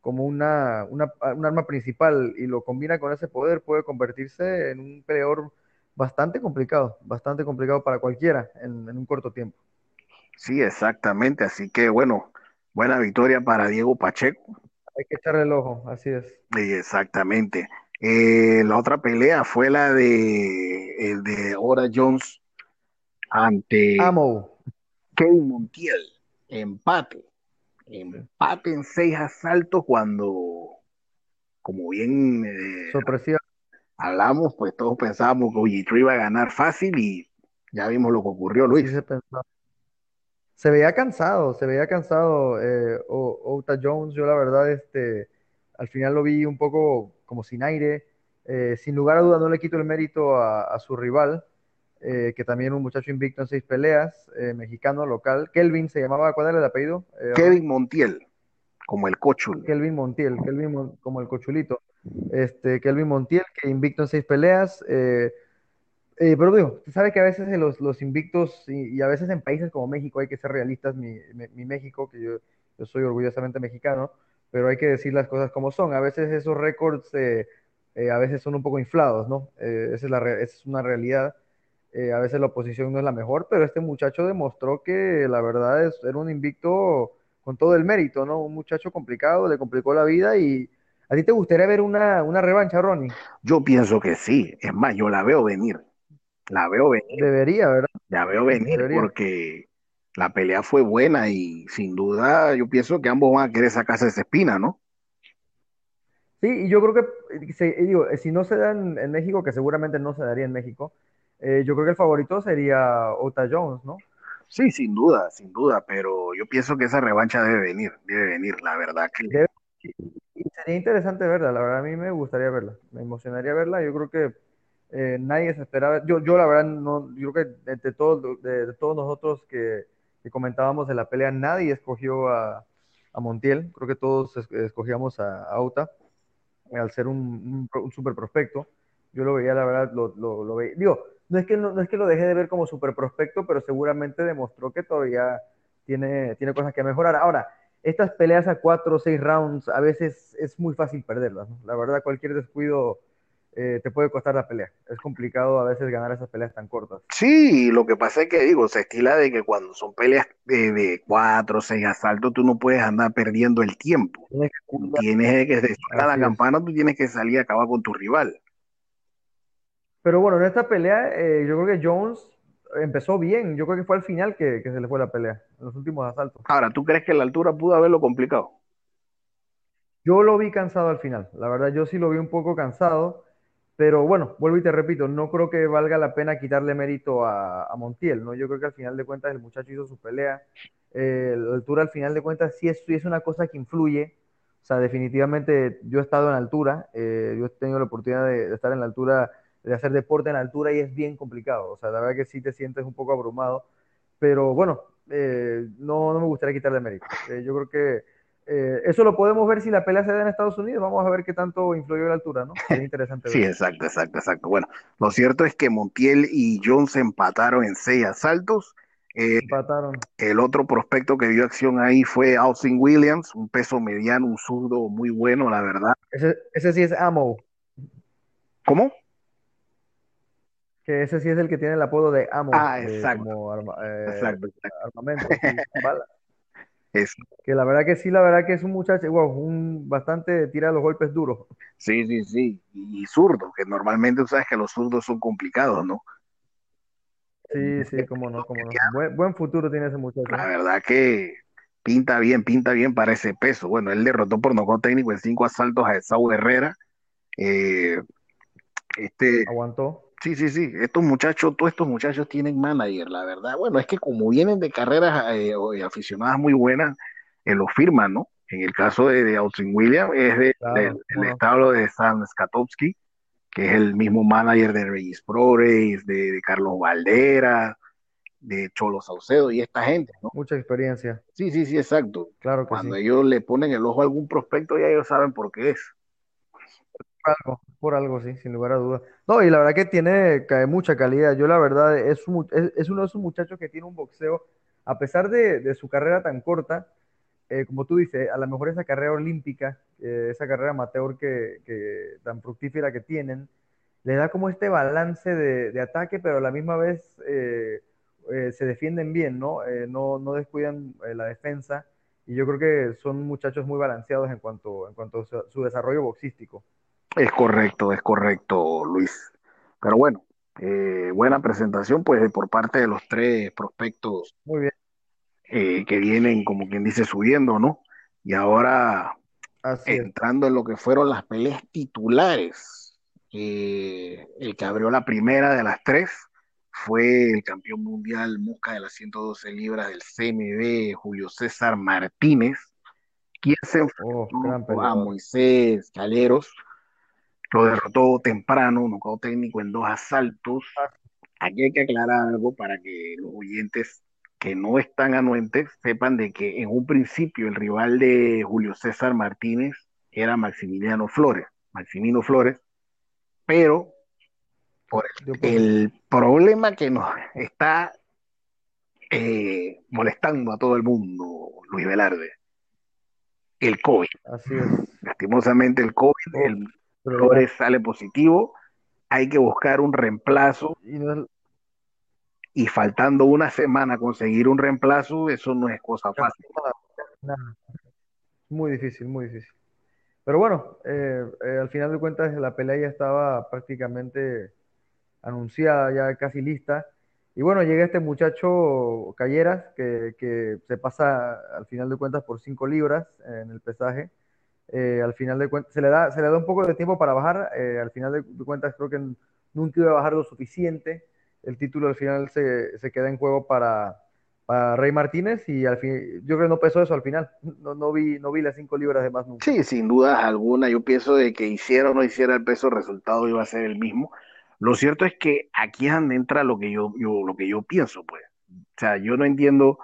[SPEAKER 3] como una, una, un arma principal y lo combina con ese poder, puede convertirse en un peleador bastante complicado, bastante complicado para cualquiera en, en un corto tiempo.
[SPEAKER 2] Sí, exactamente. Así que bueno, buena victoria para Diego Pacheco.
[SPEAKER 3] Hay que echarle el ojo, así es.
[SPEAKER 2] Sí, exactamente. Eh, la otra pelea fue la de el de Ora Jones ante Kevin Montiel. Empate. Empate en seis asaltos cuando, como bien
[SPEAKER 3] eh,
[SPEAKER 2] hablamos, pues todos pensábamos que OG3 iba a ganar fácil y ya vimos lo que ocurrió, Luis.
[SPEAKER 3] se, veía cansado, se veía cansado eh, Ota Jones. Yo la verdad, este, al final lo vi un poco como sin aire. Eh, sin lugar a dudas no le quito el mérito a, su rival, eh, que también un muchacho invicto en seis peleas, eh, mexicano, local. Kelvin se llamaba, ¿cuál era el apellido?
[SPEAKER 2] Kevin Montiel, como el cochul.
[SPEAKER 3] Kelvin Montiel, Kelvin como el cochulito. Este, Kelvin Montiel, que invicto en seis peleas. pero digo, tú sabes que a veces los, los invictos y, a veces en países como México hay que ser realistas, mi, mi, México, que yo, yo, soy orgullosamente mexicano, pero hay que decir las cosas como son. A veces esos récords eh, a veces son un poco inflados, ¿no? Eh, esa, es la, es una realidad. Eh, a veces la oposición no es la mejor, pero este muchacho demostró que la verdad es, era un invicto con todo el mérito, ¿no? Un muchacho complicado, le complicó la vida y ¿a ti te gustaría ver una, una revancha, Ronnie?
[SPEAKER 2] Yo pienso que sí, es más, yo la veo venir, la veo venir.
[SPEAKER 3] Debería, ¿verdad?
[SPEAKER 2] La veo venir porque la pelea fue buena y sin duda yo pienso que ambos van a querer sacarse esa espina, ¿no?
[SPEAKER 3] Sí, y yo creo que, eh, digo, eh, si no se da en, México, que seguramente no se daría en México, eh, yo creo que el favorito sería Ota Jones, ¿no?
[SPEAKER 2] Sí, sin duda, sin duda, pero yo pienso que esa revancha debe venir, debe venir, la verdad que...
[SPEAKER 3] y sería interesante verla, la verdad a mí me gustaría verla, me emocionaría verla, yo creo que nadie se esperaba, yo, yo la verdad no, yo creo que de, todos, de, todos nosotros que, comentábamos de la pelea, nadie escogió a, Montiel, creo que todos escogíamos a, a Ota al ser un, un, super prospecto. Yo lo veía, la verdad, lo, lo, veía. Digo, no es, que, no, es que lo dejé de ver como super prospecto, pero seguramente demostró que todavía tiene, tiene cosas que mejorar. Ahora, estas peleas a cuatro o seis rounds a veces es muy fácil perderlas, ¿no? La verdad, cualquier descuido eh, te puede costar la pelea. Es complicado a veces ganar esas peleas tan cortas.
[SPEAKER 2] Sí, lo que pasa es que digo, se estila de que cuando son peleas de, de cuatro o seis asaltos, tú no puedes andar perdiendo el tiempo.
[SPEAKER 3] Tienes que.
[SPEAKER 2] Tienes que, desde la campana, tú tienes que salir a acabar con tu rival.
[SPEAKER 3] Pero bueno, en esta pelea eh, yo creo que Jones empezó bien. Yo creo que fue al final que, que se le fue la pelea, en los últimos asaltos.
[SPEAKER 2] Ahora, ¿tú crees que la altura pudo haberlo complicado?
[SPEAKER 3] Yo lo vi cansado al final. La verdad, yo sí lo vi un poco cansado. Pero bueno, vuelvo y te repito, no creo que valga la pena quitarle mérito a, a Montiel, ¿no? Yo creo que al final de cuentas el muchacho hizo su pelea. Eh, la altura al final de cuentas sí es, sí es una cosa que influye. O sea, definitivamente yo he estado en altura, eh, yo he tenido la oportunidad de, de estar en la altura, de hacer deporte en altura y es bien complicado. O sea, la verdad que sí te sientes un poco abrumado. Pero bueno, eh, no, no me gustaría quitarle mérito. Eh, yo creo que eh, eso lo podemos ver si la pelea se da en Estados Unidos. Vamos a ver qué tanto influyó la altura, ¿no? Sería interesante
[SPEAKER 2] Sí,
[SPEAKER 3] ver.
[SPEAKER 2] exacto, exacto, exacto. Bueno, lo cierto es que Montiel y Jones empataron en seis asaltos.
[SPEAKER 3] Empataron.
[SPEAKER 2] el otro prospecto que dio acción ahí fue Austin Williams, un peso mediano, un zurdo muy bueno, la verdad.
[SPEAKER 3] Ese, ese sí es Ammo,
[SPEAKER 2] ¿Cómo?
[SPEAKER 3] Que ese sí es el que tiene el apodo de Ammo,
[SPEAKER 2] Ah,
[SPEAKER 3] eh,
[SPEAKER 2] exacto,
[SPEAKER 3] como arma- eh,
[SPEAKER 2] exacto, exacto.
[SPEAKER 3] armamento, sí, bala.
[SPEAKER 2] Es-
[SPEAKER 3] Que la verdad que sí, la verdad que es un muchacho, wow, un bastante tira los golpes duros.
[SPEAKER 2] sí, sí, sí. Y, zurdo, que normalmente tú sabes que los zurdos son complicados, ¿no?
[SPEAKER 3] Sí, sí, cómo no, cómo no. Buen, buen futuro tiene ese muchacho.
[SPEAKER 2] La verdad que pinta bien, pinta bien para ese peso. Bueno, él derrotó por nocaut técnico en cinco asaltos a Esau Herrera. Eh, este,
[SPEAKER 3] Aguantó.
[SPEAKER 2] Sí, sí, sí. Estos muchachos, todos estos muchachos tienen manager, la verdad. Bueno, es que como vienen de carreras eh, de aficionadas muy buenas, eh, lo firman, ¿no? En el caso de, de Austin Williams, es de-
[SPEAKER 3] Claro,
[SPEAKER 2] del establo de Sam Skatowski, que es el mismo manager de Regis Progress, de, de Carlos Valdera, de Cholo Saucedo y esta gente, ¿no?
[SPEAKER 3] Mucha experiencia,
[SPEAKER 2] Sí, sí, sí, exacto.
[SPEAKER 3] claro que
[SPEAKER 2] Cuando
[SPEAKER 3] sí.
[SPEAKER 2] ellos le ponen el ojo a algún prospecto, ya ellos saben por qué es.
[SPEAKER 3] Por algo, por algo, sí, sin lugar a dudas. No, y la verdad que tiene mucha calidad. Yo la verdad es, es, uno de esos muchachos que tiene un boxeo, a pesar de, su carrera tan corta, eh, como tú dices, a lo mejor esa carrera olímpica, eh, esa carrera amateur que, que tan fructífera que tienen, le da como este balance de, ataque, pero a la misma vez eh, se defienden bien, ¿no? No, no descuidan la defensa. Y yo creo que son muchachos muy balanceados en cuanto, en cuanto a su desarrollo boxístico.
[SPEAKER 2] Es correcto, es correcto, Luis. Pero bueno, eh, buena presentación, pues, por parte de los tres prospectos
[SPEAKER 3] Muy bien,
[SPEAKER 2] eh, que vienen, como quien dice, subiendo, ¿no? Y ahora
[SPEAKER 3] así
[SPEAKER 2] entrando en lo que fueron las peleas titulares, eh, el que abrió la primera de las tres fue el campeón mundial Mosca de las 112 libras del CMB, Julio César Martínez, quien se
[SPEAKER 3] Oh,
[SPEAKER 2] enfrentó a. Moisés Caleros, lo derrotó temprano, nocaut técnico en dos asaltos. Aquí hay que aclarar algo para que los oyentes que no están anuentes sepan de que en un principio el rival de Julio César Martínez era Maximiliano Flores, Maximino Flores, pero por el problema que nos está eh, molestando a todo el mundo, Luis Velarde, el COVID.
[SPEAKER 3] Así es.
[SPEAKER 2] Lastimosamente el COVID, el
[SPEAKER 3] pero
[SPEAKER 2] Flores sale positivo, hay que buscar un reemplazo
[SPEAKER 3] y no es-
[SPEAKER 2] y faltando una semana conseguir un reemplazo, eso no es cosa fácil.
[SPEAKER 3] nada. Muy difícil, muy difícil. Pero bueno, eh, eh, al final de cuentas la pelea ya estaba prácticamente anunciada, ya casi lista. Y bueno, llega este muchacho Calleras que, que se pasa al final de cuentas por 5 libras en el pesaje. Eh, al final de cuentas se le da, se le da un poco de tiempo para bajar. eh, al final de, cuentas creo que nunca iba a bajar lo suficiente. El título al final se, se queda en juego para, para Rey Martínez y al fin, yo creo que no pesó eso al final. No, no vi, no vi las 5 libras de más nunca.
[SPEAKER 2] Sí, sin duda alguna, yo pienso de que hiciera o no hiciera el peso, el resultado iba a ser el mismo. Lo cierto es que aquí es donde entra lo que yo, yo, lo que yo pienso, pues. O sea, yo no entiendo,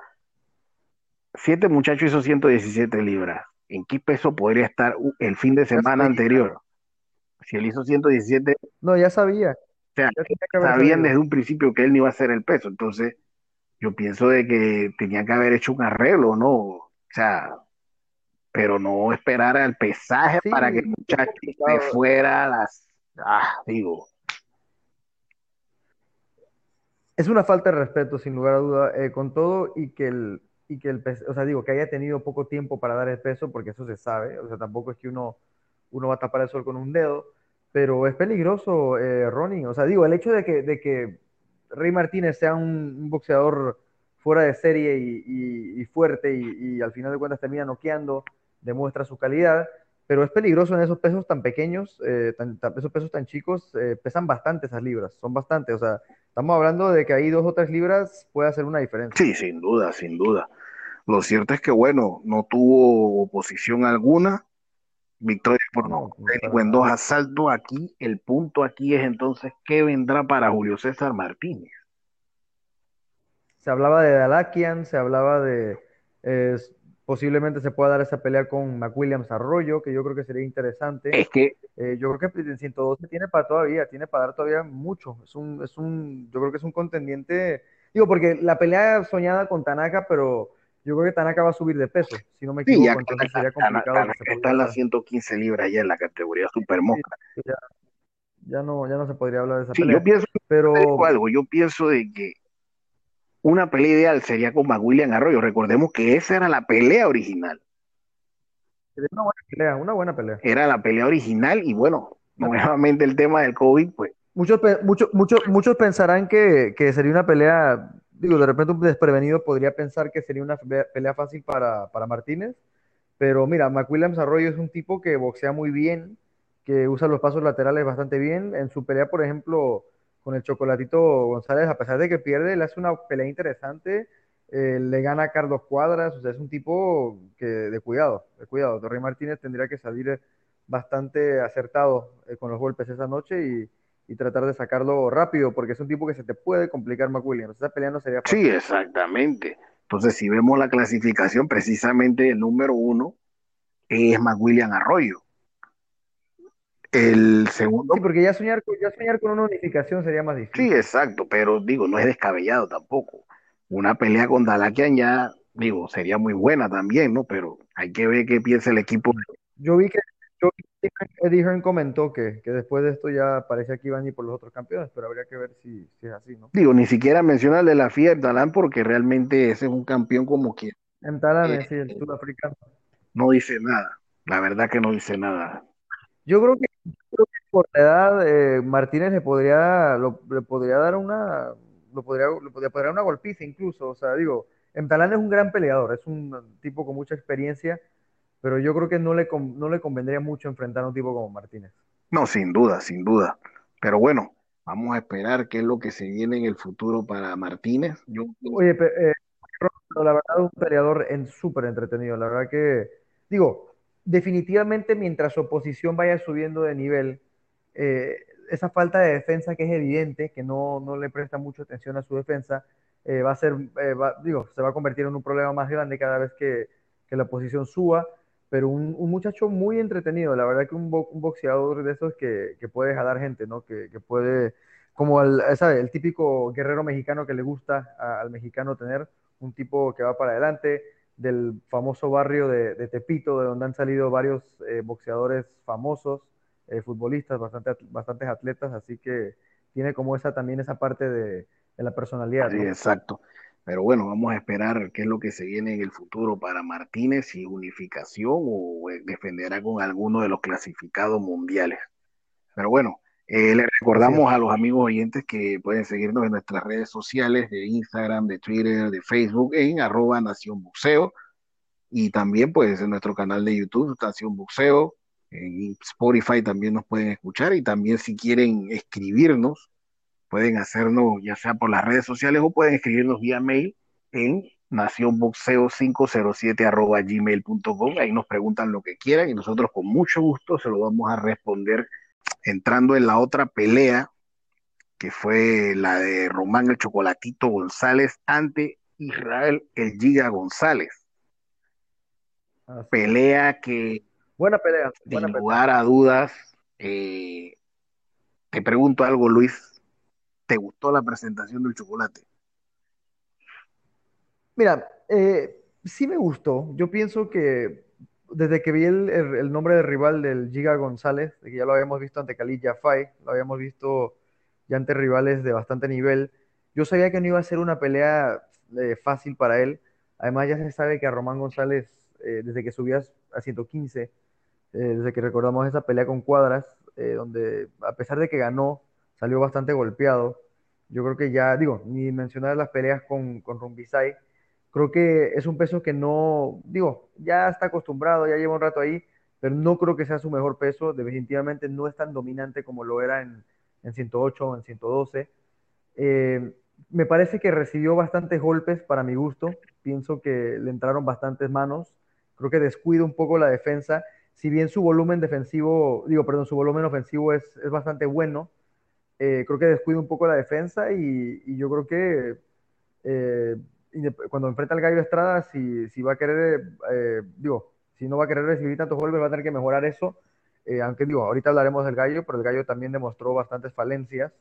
[SPEAKER 2] siete muchachos hizo 117 libras. ¿En qué peso podría estar el fin de semana anterior? Si él hizo 117,
[SPEAKER 3] No, ya sabía.
[SPEAKER 2] o sea,
[SPEAKER 3] tenía
[SPEAKER 2] sabían desde un principio que él no iba a hacer el peso. Entonces, yo pienso de que tenían que haber hecho un arreglo, ¿no? O sea, pero no esperar al pesaje
[SPEAKER 3] Sí,
[SPEAKER 2] para que el muchacho esté fuera las, ah, digo.
[SPEAKER 3] Es una falta de respeto, sin lugar a duda, eh, con todo y que el, y que el, o sea, digo, que haya tenido poco tiempo para dar el peso, porque eso se sabe, o sea, tampoco es que uno, uno va a tapar el sol con un dedo, pero es peligroso, eh, Ronnie, o sea, digo, el hecho de que, de que Rey Martínez sea un, un boxeador fuera de serie y, y, y fuerte y, y, al final de cuentas termina noqueando, demuestra su calidad, pero es peligroso en esos pesos tan pequeños, eh, tan, tan, esos pesos tan chicos, eh, pesan bastante esas libras, son bastantes, o sea, estamos hablando de que ahí dos o tres libras puede hacer una diferencia.
[SPEAKER 2] Sí, sin duda, sin duda. Lo cierto es que, bueno, no tuvo oposición alguna, victoria por no, técnico en dos asaltos. Aquí, el punto aquí es entonces, ¿qué vendrá para Julio César Martínez?
[SPEAKER 3] Se hablaba de Dalakian, se hablaba de eh, posiblemente se pueda dar esa pelea con McWilliams Arroyo, que yo creo que sería interesante.
[SPEAKER 2] Es que
[SPEAKER 3] eh, yo creo que en 112 tiene para todavía, tiene para dar todavía mucho. Es un, es un, yo creo que es un contendiente, digo, porque la pelea soñada con Tanaka, pero yo creo que Tanaka va a subir de peso, si no me equivoco,
[SPEAKER 2] sí, ya,
[SPEAKER 3] entonces
[SPEAKER 2] Tanaka,
[SPEAKER 3] sería complicado.
[SPEAKER 2] Tanaka está en las 115 libras ya en la categoría super mosca.
[SPEAKER 3] Sí, ya, ya, no, ya no se podría hablar de esa
[SPEAKER 2] sí,
[SPEAKER 3] pelea.
[SPEAKER 2] Yo pienso,
[SPEAKER 3] pero
[SPEAKER 2] algo, yo pienso de que una pelea ideal sería con McWilliam Arroyo. Recordemos que esa era la pelea original.
[SPEAKER 3] Una buena pelea, una buena pelea.
[SPEAKER 2] Era la pelea original y bueno, nuevamente el tema del COVID, pues.
[SPEAKER 3] Muchos, muchos, muchos, muchos pensarán que, que, sería una pelea, digo, de repente un desprevenido podría pensar que sería una pelea fácil para, para Martínez, pero mira, McWilliams Arroyo es un tipo que boxea muy bien, que usa los pasos laterales bastante bien. En su pelea, por ejemplo, con el Chocolatito González, a pesar de que pierde, le hace una pelea interesante, eh, le gana a Carlos Cuadras, o sea, es un tipo que de cuidado, de cuidado. Torrey Martínez tendría que salir bastante acertado eh, con los golpes esa noche y, y, tratar de sacarlo rápido, porque es un tipo que se te puede complicar McWilliams. Esa pelea no sería
[SPEAKER 2] fácil. Sí, exactamente. Entonces, si vemos la clasificación, precisamente el número uno es McWilliam Arroyo. El segundo.
[SPEAKER 3] Sí, porque ya soñar, ya soñar con una unificación sería más difícil.
[SPEAKER 2] Sí, exacto, pero digo, no es descabellado tampoco. Una pelea con Dalakian ya, digo, sería muy buena también, ¿no? Pero hay que ver qué piensa el equipo.
[SPEAKER 3] Yo vi que, yo vi que Eddie Hearn comentó que, que, después de esto ya parecía que iban a ir por los otros campeones, pero habría que ver si, si es así, ¿no?
[SPEAKER 2] Digo, ni siquiera menciona el de la FIA Talán porque realmente ese es un campeón como que.
[SPEAKER 3] En Talán, eh, sí, el sudafricano.
[SPEAKER 2] No dice nada, la verdad que no dice nada.
[SPEAKER 3] Yo creo que, creo que por la edad eh, Martínez le podría, lo, le podría dar una, lo podría, le podría dar una golpiza incluso. O sea, digo, Emtalán es un gran peleador, es un tipo con mucha experiencia, pero yo creo que no le, no le convendría mucho enfrentar a un tipo como Martínez.
[SPEAKER 2] No, sin duda, sin duda. Pero bueno, vamos a esperar qué es lo que se viene en el futuro para Martínez. Yo...
[SPEAKER 3] Oye, eh, la verdad, un peleador en súper entretenido. La verdad que, digo, definitivamente mientras su oposición vaya subiendo de nivel, eh, esa falta de defensa que es evidente, que no, no le presta mucha atención a su defensa, eh, va a ser, eh, va, digo, se va a convertir en un problema más grande cada vez que, que la oposición suba, pero un, un, muchacho muy entretenido, la verdad que un, bo un boxeador de esos que, que, puede jalar gente, ¿no? Que, que puede, como el, ¿sabe? el típico guerrero mexicano que le gusta a, al mexicano tener, un tipo que va para adelante, del famoso barrio de, de, Tepito, de donde han salido varios eh, boxeadores famosos, eh, futbolistas, bastante, bastantes atletas, así que tiene como esa también esa parte de, de la personalidad.
[SPEAKER 2] Sí,
[SPEAKER 3] ¿no?
[SPEAKER 2] exacto. Pero bueno, vamos a esperar qué es lo que se viene en el futuro para Martínez, si unificación o eh, defenderá con alguno de los clasificados mundiales. Pero bueno, eh, les recordamos a los amigos oyentes que pueden seguirnos en nuestras redes sociales de Instagram, de Twitter, de Facebook, en arroba Nación Buceo. Y también pues en nuestro canal de YouTube, Nación Buceo. En Spotify también nos pueden escuchar y también si quieren escribirnos, pueden hacernos ya sea por las redes sociales o pueden escribirnos vía mail en nacionboxeo507 arroba gmail.com. Ahí nos preguntan lo que quieran y nosotros con mucho gusto se lo vamos a responder entrando en la otra pelea, que fue la de Román el Chocolatito González ante Israel el Giga González.
[SPEAKER 3] Así.
[SPEAKER 2] Pelea que,
[SPEAKER 3] Buena pelea.
[SPEAKER 2] sin
[SPEAKER 3] pelea.
[SPEAKER 2] lugar a dudas, eh, te pregunto algo, Luis, ¿te gustó la presentación del chocolate?
[SPEAKER 3] Mira, eh, sí me gustó. Yo pienso que desde que vi el, nombre del rival del Giga González, que ya lo habíamos visto ante Khalid Jafai, lo habíamos visto ya ante rivales de bastante nivel, yo sabía que no iba a ser una pelea eh, fácil para él. Además, ya se sabe que a Román González, eh, desde que subías a 115, eh, desde que recordamos esa pelea con Cuadras, donde a pesar de que ganó, salió bastante golpeado. Yo creo que ya, digo, ni mencionar las peleas con, con Rumbisay, creo que es un peso que no, digo, ya está acostumbrado, ya lleva un rato ahí, pero no creo que sea su mejor peso. Definitivamente no es tan dominante como lo era en, en 108 o en 112. Eh, me parece que recibió bastantes golpes para mi gusto. Pienso que le entraron bastantes manos. Creo que descuida un poco la defensa. Si bien su volumen defensivo, digo, perdón, su volumen ofensivo es, es bastante bueno, eh, creo que descuida un poco la defensa y, y yo creo que eh, cuando enfrenta al Gallo Estrada, si, si va a querer, eh, digo, si no va a querer recibir tantos golpes, va a tener que mejorar eso. aunque digo, ahorita hablaremos del Gallo, pero el Gallo también demostró bastantes falencias.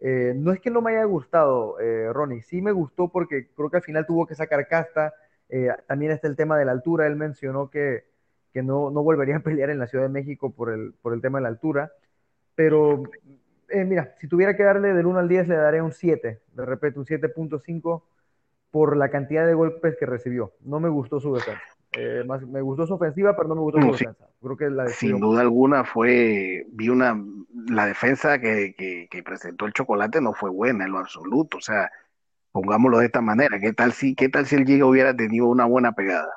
[SPEAKER 3] Eh, no es que no me haya gustado, eh, Ronnie, sí me gustó porque creo que al final tuvo que sacar casta. Eh, también está el tema de la altura. Él mencionó que, que no, no, volvería a pelear en la Ciudad de México por el, por el tema de la altura. Pero mira, si tuviera que darle del 1 al 10, le daré un 7. De repente, un 7.5 por la cantidad de golpes que recibió. No me gustó su defensa. Eh, más, me gustó su ofensiva, pero no me gustó su defensa. Creo que la
[SPEAKER 2] Sin duda alguna fue, vi una, la defensa que, que, presentó el chocolate no fue buena en lo absoluto. O sea, pongámoslo de esta manera, ¿qué tal si, qué tal si el Giga hubiera tenido una buena pegada?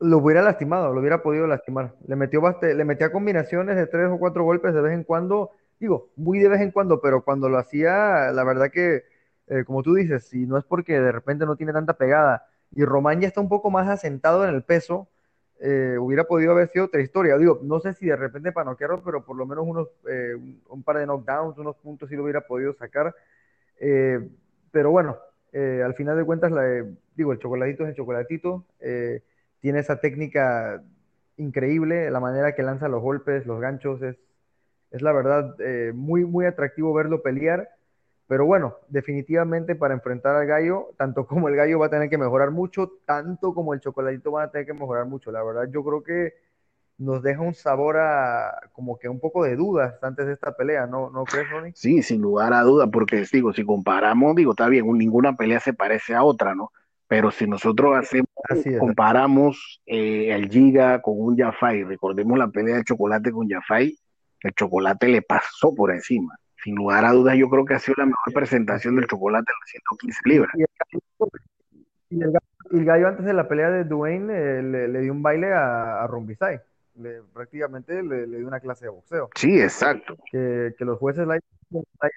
[SPEAKER 3] Lo hubiera lastimado, lo hubiera podido lastimar. Le metió le metía combinaciones de tres o cuatro golpes de vez en cuando, digo, muy de vez en cuando, pero cuando lo hacía, la verdad que, eh, como tú dices, si no es porque de repente no tiene tanta pegada, y Román ya está un poco más asentado en el peso, eh, hubiera podido haber sido otra historia. Digo, no sé si de repente para noquearlo, pero por lo menos unos, eh, un, par de knockdowns, unos puntos sí lo hubiera podido sacar. Pero bueno, al final de cuentas, digo, el chocolatito es el chocolatito. tiene esa técnica increíble, la manera que lanza los golpes, los ganchos, es, es la verdad muy, muy atractivo verlo pelear. Pero bueno, definitivamente para enfrentar al gallo, tanto como el gallo va a tener que mejorar mucho, tanto como el chocolatito van a tener que mejorar mucho. La verdad, yo creo que nos deja un sabor a como que un poco de dudas antes de esta pelea, ¿no, ¿No crees, Ronnie?
[SPEAKER 2] Sí, sin lugar a dudas, porque digo, si comparamos, digo, está bien, ninguna pelea se parece a otra, ¿no? Pero si nosotros hacemos, comparamos eh, el Giga con un Jafai, recordemos la pelea de chocolate con Jafai, el chocolate le pasó por encima sin lugar a dudas, yo creo que ha sido la mejor presentación del chocolate en las 115 libras.
[SPEAKER 3] Y el, gallo, antes de la pelea de Dwayne eh, le, dio un baile a, a Le, prácticamente le, dio una clase de boxeo.
[SPEAKER 2] Sí, exacto.
[SPEAKER 3] Que, los jueces la,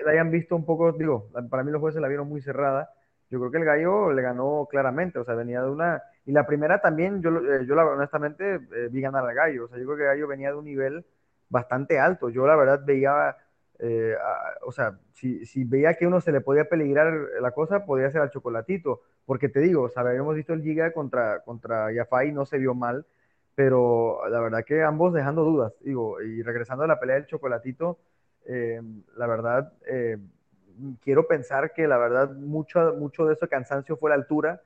[SPEAKER 3] hayan visto un poco, digo, para mí los jueces la vieron muy cerrada. Yo creo que el gallo le ganó claramente, o sea, venía de una... Y la primera también, yo, eh, yo la, honestamente eh, vi ganar al gallo, o sea, yo creo que el gallo venía de un nivel bastante alto. Yo la verdad veía eh, o sea, si, si, veía que uno se le podía peligrar la cosa, podía ser al chocolatito, porque te digo, o sea, habíamos visto el Giga contra, contra Yafai, no se vio mal, pero la verdad que ambos dejando dudas, digo, y regresando a la pelea del chocolatito, eh, la verdad, eh, quiero pensar que la verdad mucho, mucho de ese cansancio fue la altura,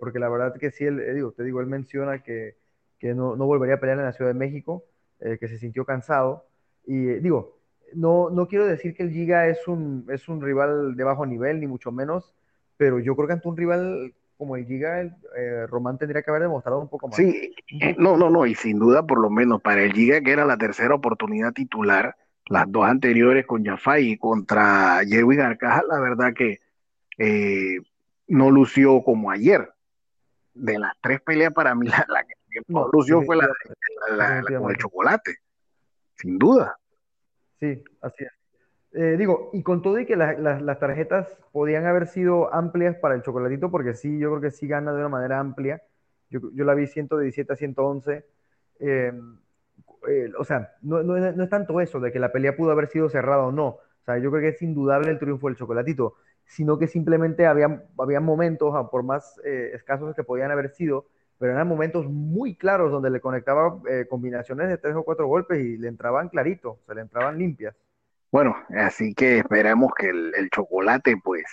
[SPEAKER 3] porque la verdad que sí, él, digo, te digo, él menciona que, que no, no, volvería a pelear en la Ciudad de México, que se sintió cansado, y digo, no, no quiero decir que el Giga es un, es un rival de bajo nivel, ni mucho menos, pero yo creo que ante un rival como el Giga, el, eh, Román tendría que haber demostrado un poco más.
[SPEAKER 2] Sí, eh, no, no, no, y sin duda, por lo menos para el Giga, que era la tercera oportunidad titular, las dos anteriores con Jafai y contra Jerwin Arcaja, la verdad que eh, no lució como ayer. De las tres peleas, para mí, la, que no, lució fue la, la, con el chocolate, sin duda.
[SPEAKER 3] Sí, así es. Eh, digo, y con todo y que las tarjetas podían haber sido amplias para el chocolatito, porque sí, yo creo que sí gana de una manera amplia. Yo, yo la vi 117 a 111. Eh, eh, o sea, no, no, no, es tanto eso de que la pelea pudo haber sido cerrada o no. O sea, yo creo que es indudable el triunfo del chocolatito, sino que simplemente había, había momentos, por más escasos que podían haber sido, pero eran momentos muy claros donde le conectaba eh, combinaciones de tres o cuatro golpes y le entraban clarito, se le entraban limpias.
[SPEAKER 2] Bueno, así que esperamos que el, chocolate pues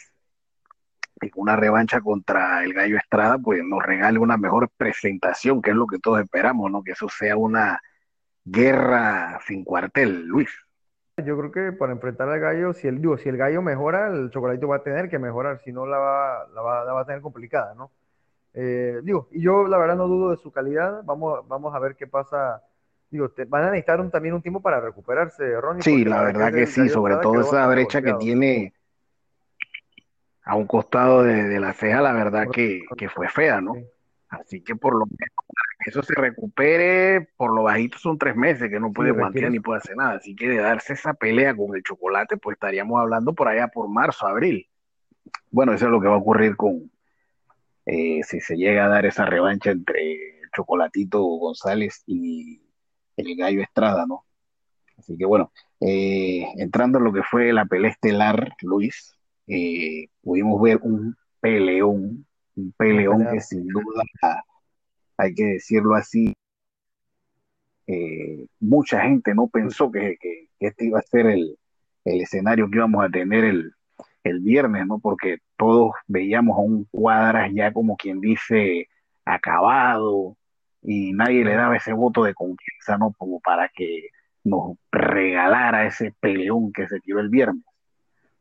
[SPEAKER 2] con una revancha contra el Gallo Estrada, pues nos regale una mejor presentación, que es lo que todos esperamos, ¿no? Que eso sea una guerra sin cuartel, Luis.
[SPEAKER 3] Yo creo que para enfrentar al gallo, si el, digo, si el gallo mejora, el chocolatito va a tener que mejorar, si no la va, la va, la va a tener complicada, ¿no? Eh, digo, y yo la verdad no dudo de su calidad, vamos, vamos a ver qué pasa. Digo, te, van a necesitar un, también un tiempo para recuperarse, Ronnie.
[SPEAKER 2] Sí, la verdad
[SPEAKER 3] que
[SPEAKER 2] sí, sobre todo esa brecha que tiene a un costado de, de la ceja, la verdad que, que fue fea, ¿no?
[SPEAKER 3] sí.
[SPEAKER 2] Así que por lo menos para que eso se recupere, por lo bajito son tres meses que no
[SPEAKER 3] Sí,
[SPEAKER 2] puede
[SPEAKER 3] requiere
[SPEAKER 2] ni puede hacer nada. Así que de darse esa pelea con el chocolate, pues estaríamos hablando por allá por marzo, abril. Bueno, eso es lo que va a ocurrir con eh, si se llega a dar esa revancha entre Chocolatito González y el Gallo Estrada, ¿no? Así que bueno, eh, entrando en lo que fue la pelea estelar, Luis, eh, pudimos ver un peleón, un peleón que sin duda, hay que decirlo así, eh, mucha gente no pensó que, que- que este iba a ser el, el escenario que íbamos a tener el, el viernes, ¿no? Porque todos veíamos a un Cuadras ya como quien dice acabado y nadie le daba ese voto de confianza, ¿no? Como para que nos regalara ese peleón que se tiró el viernes.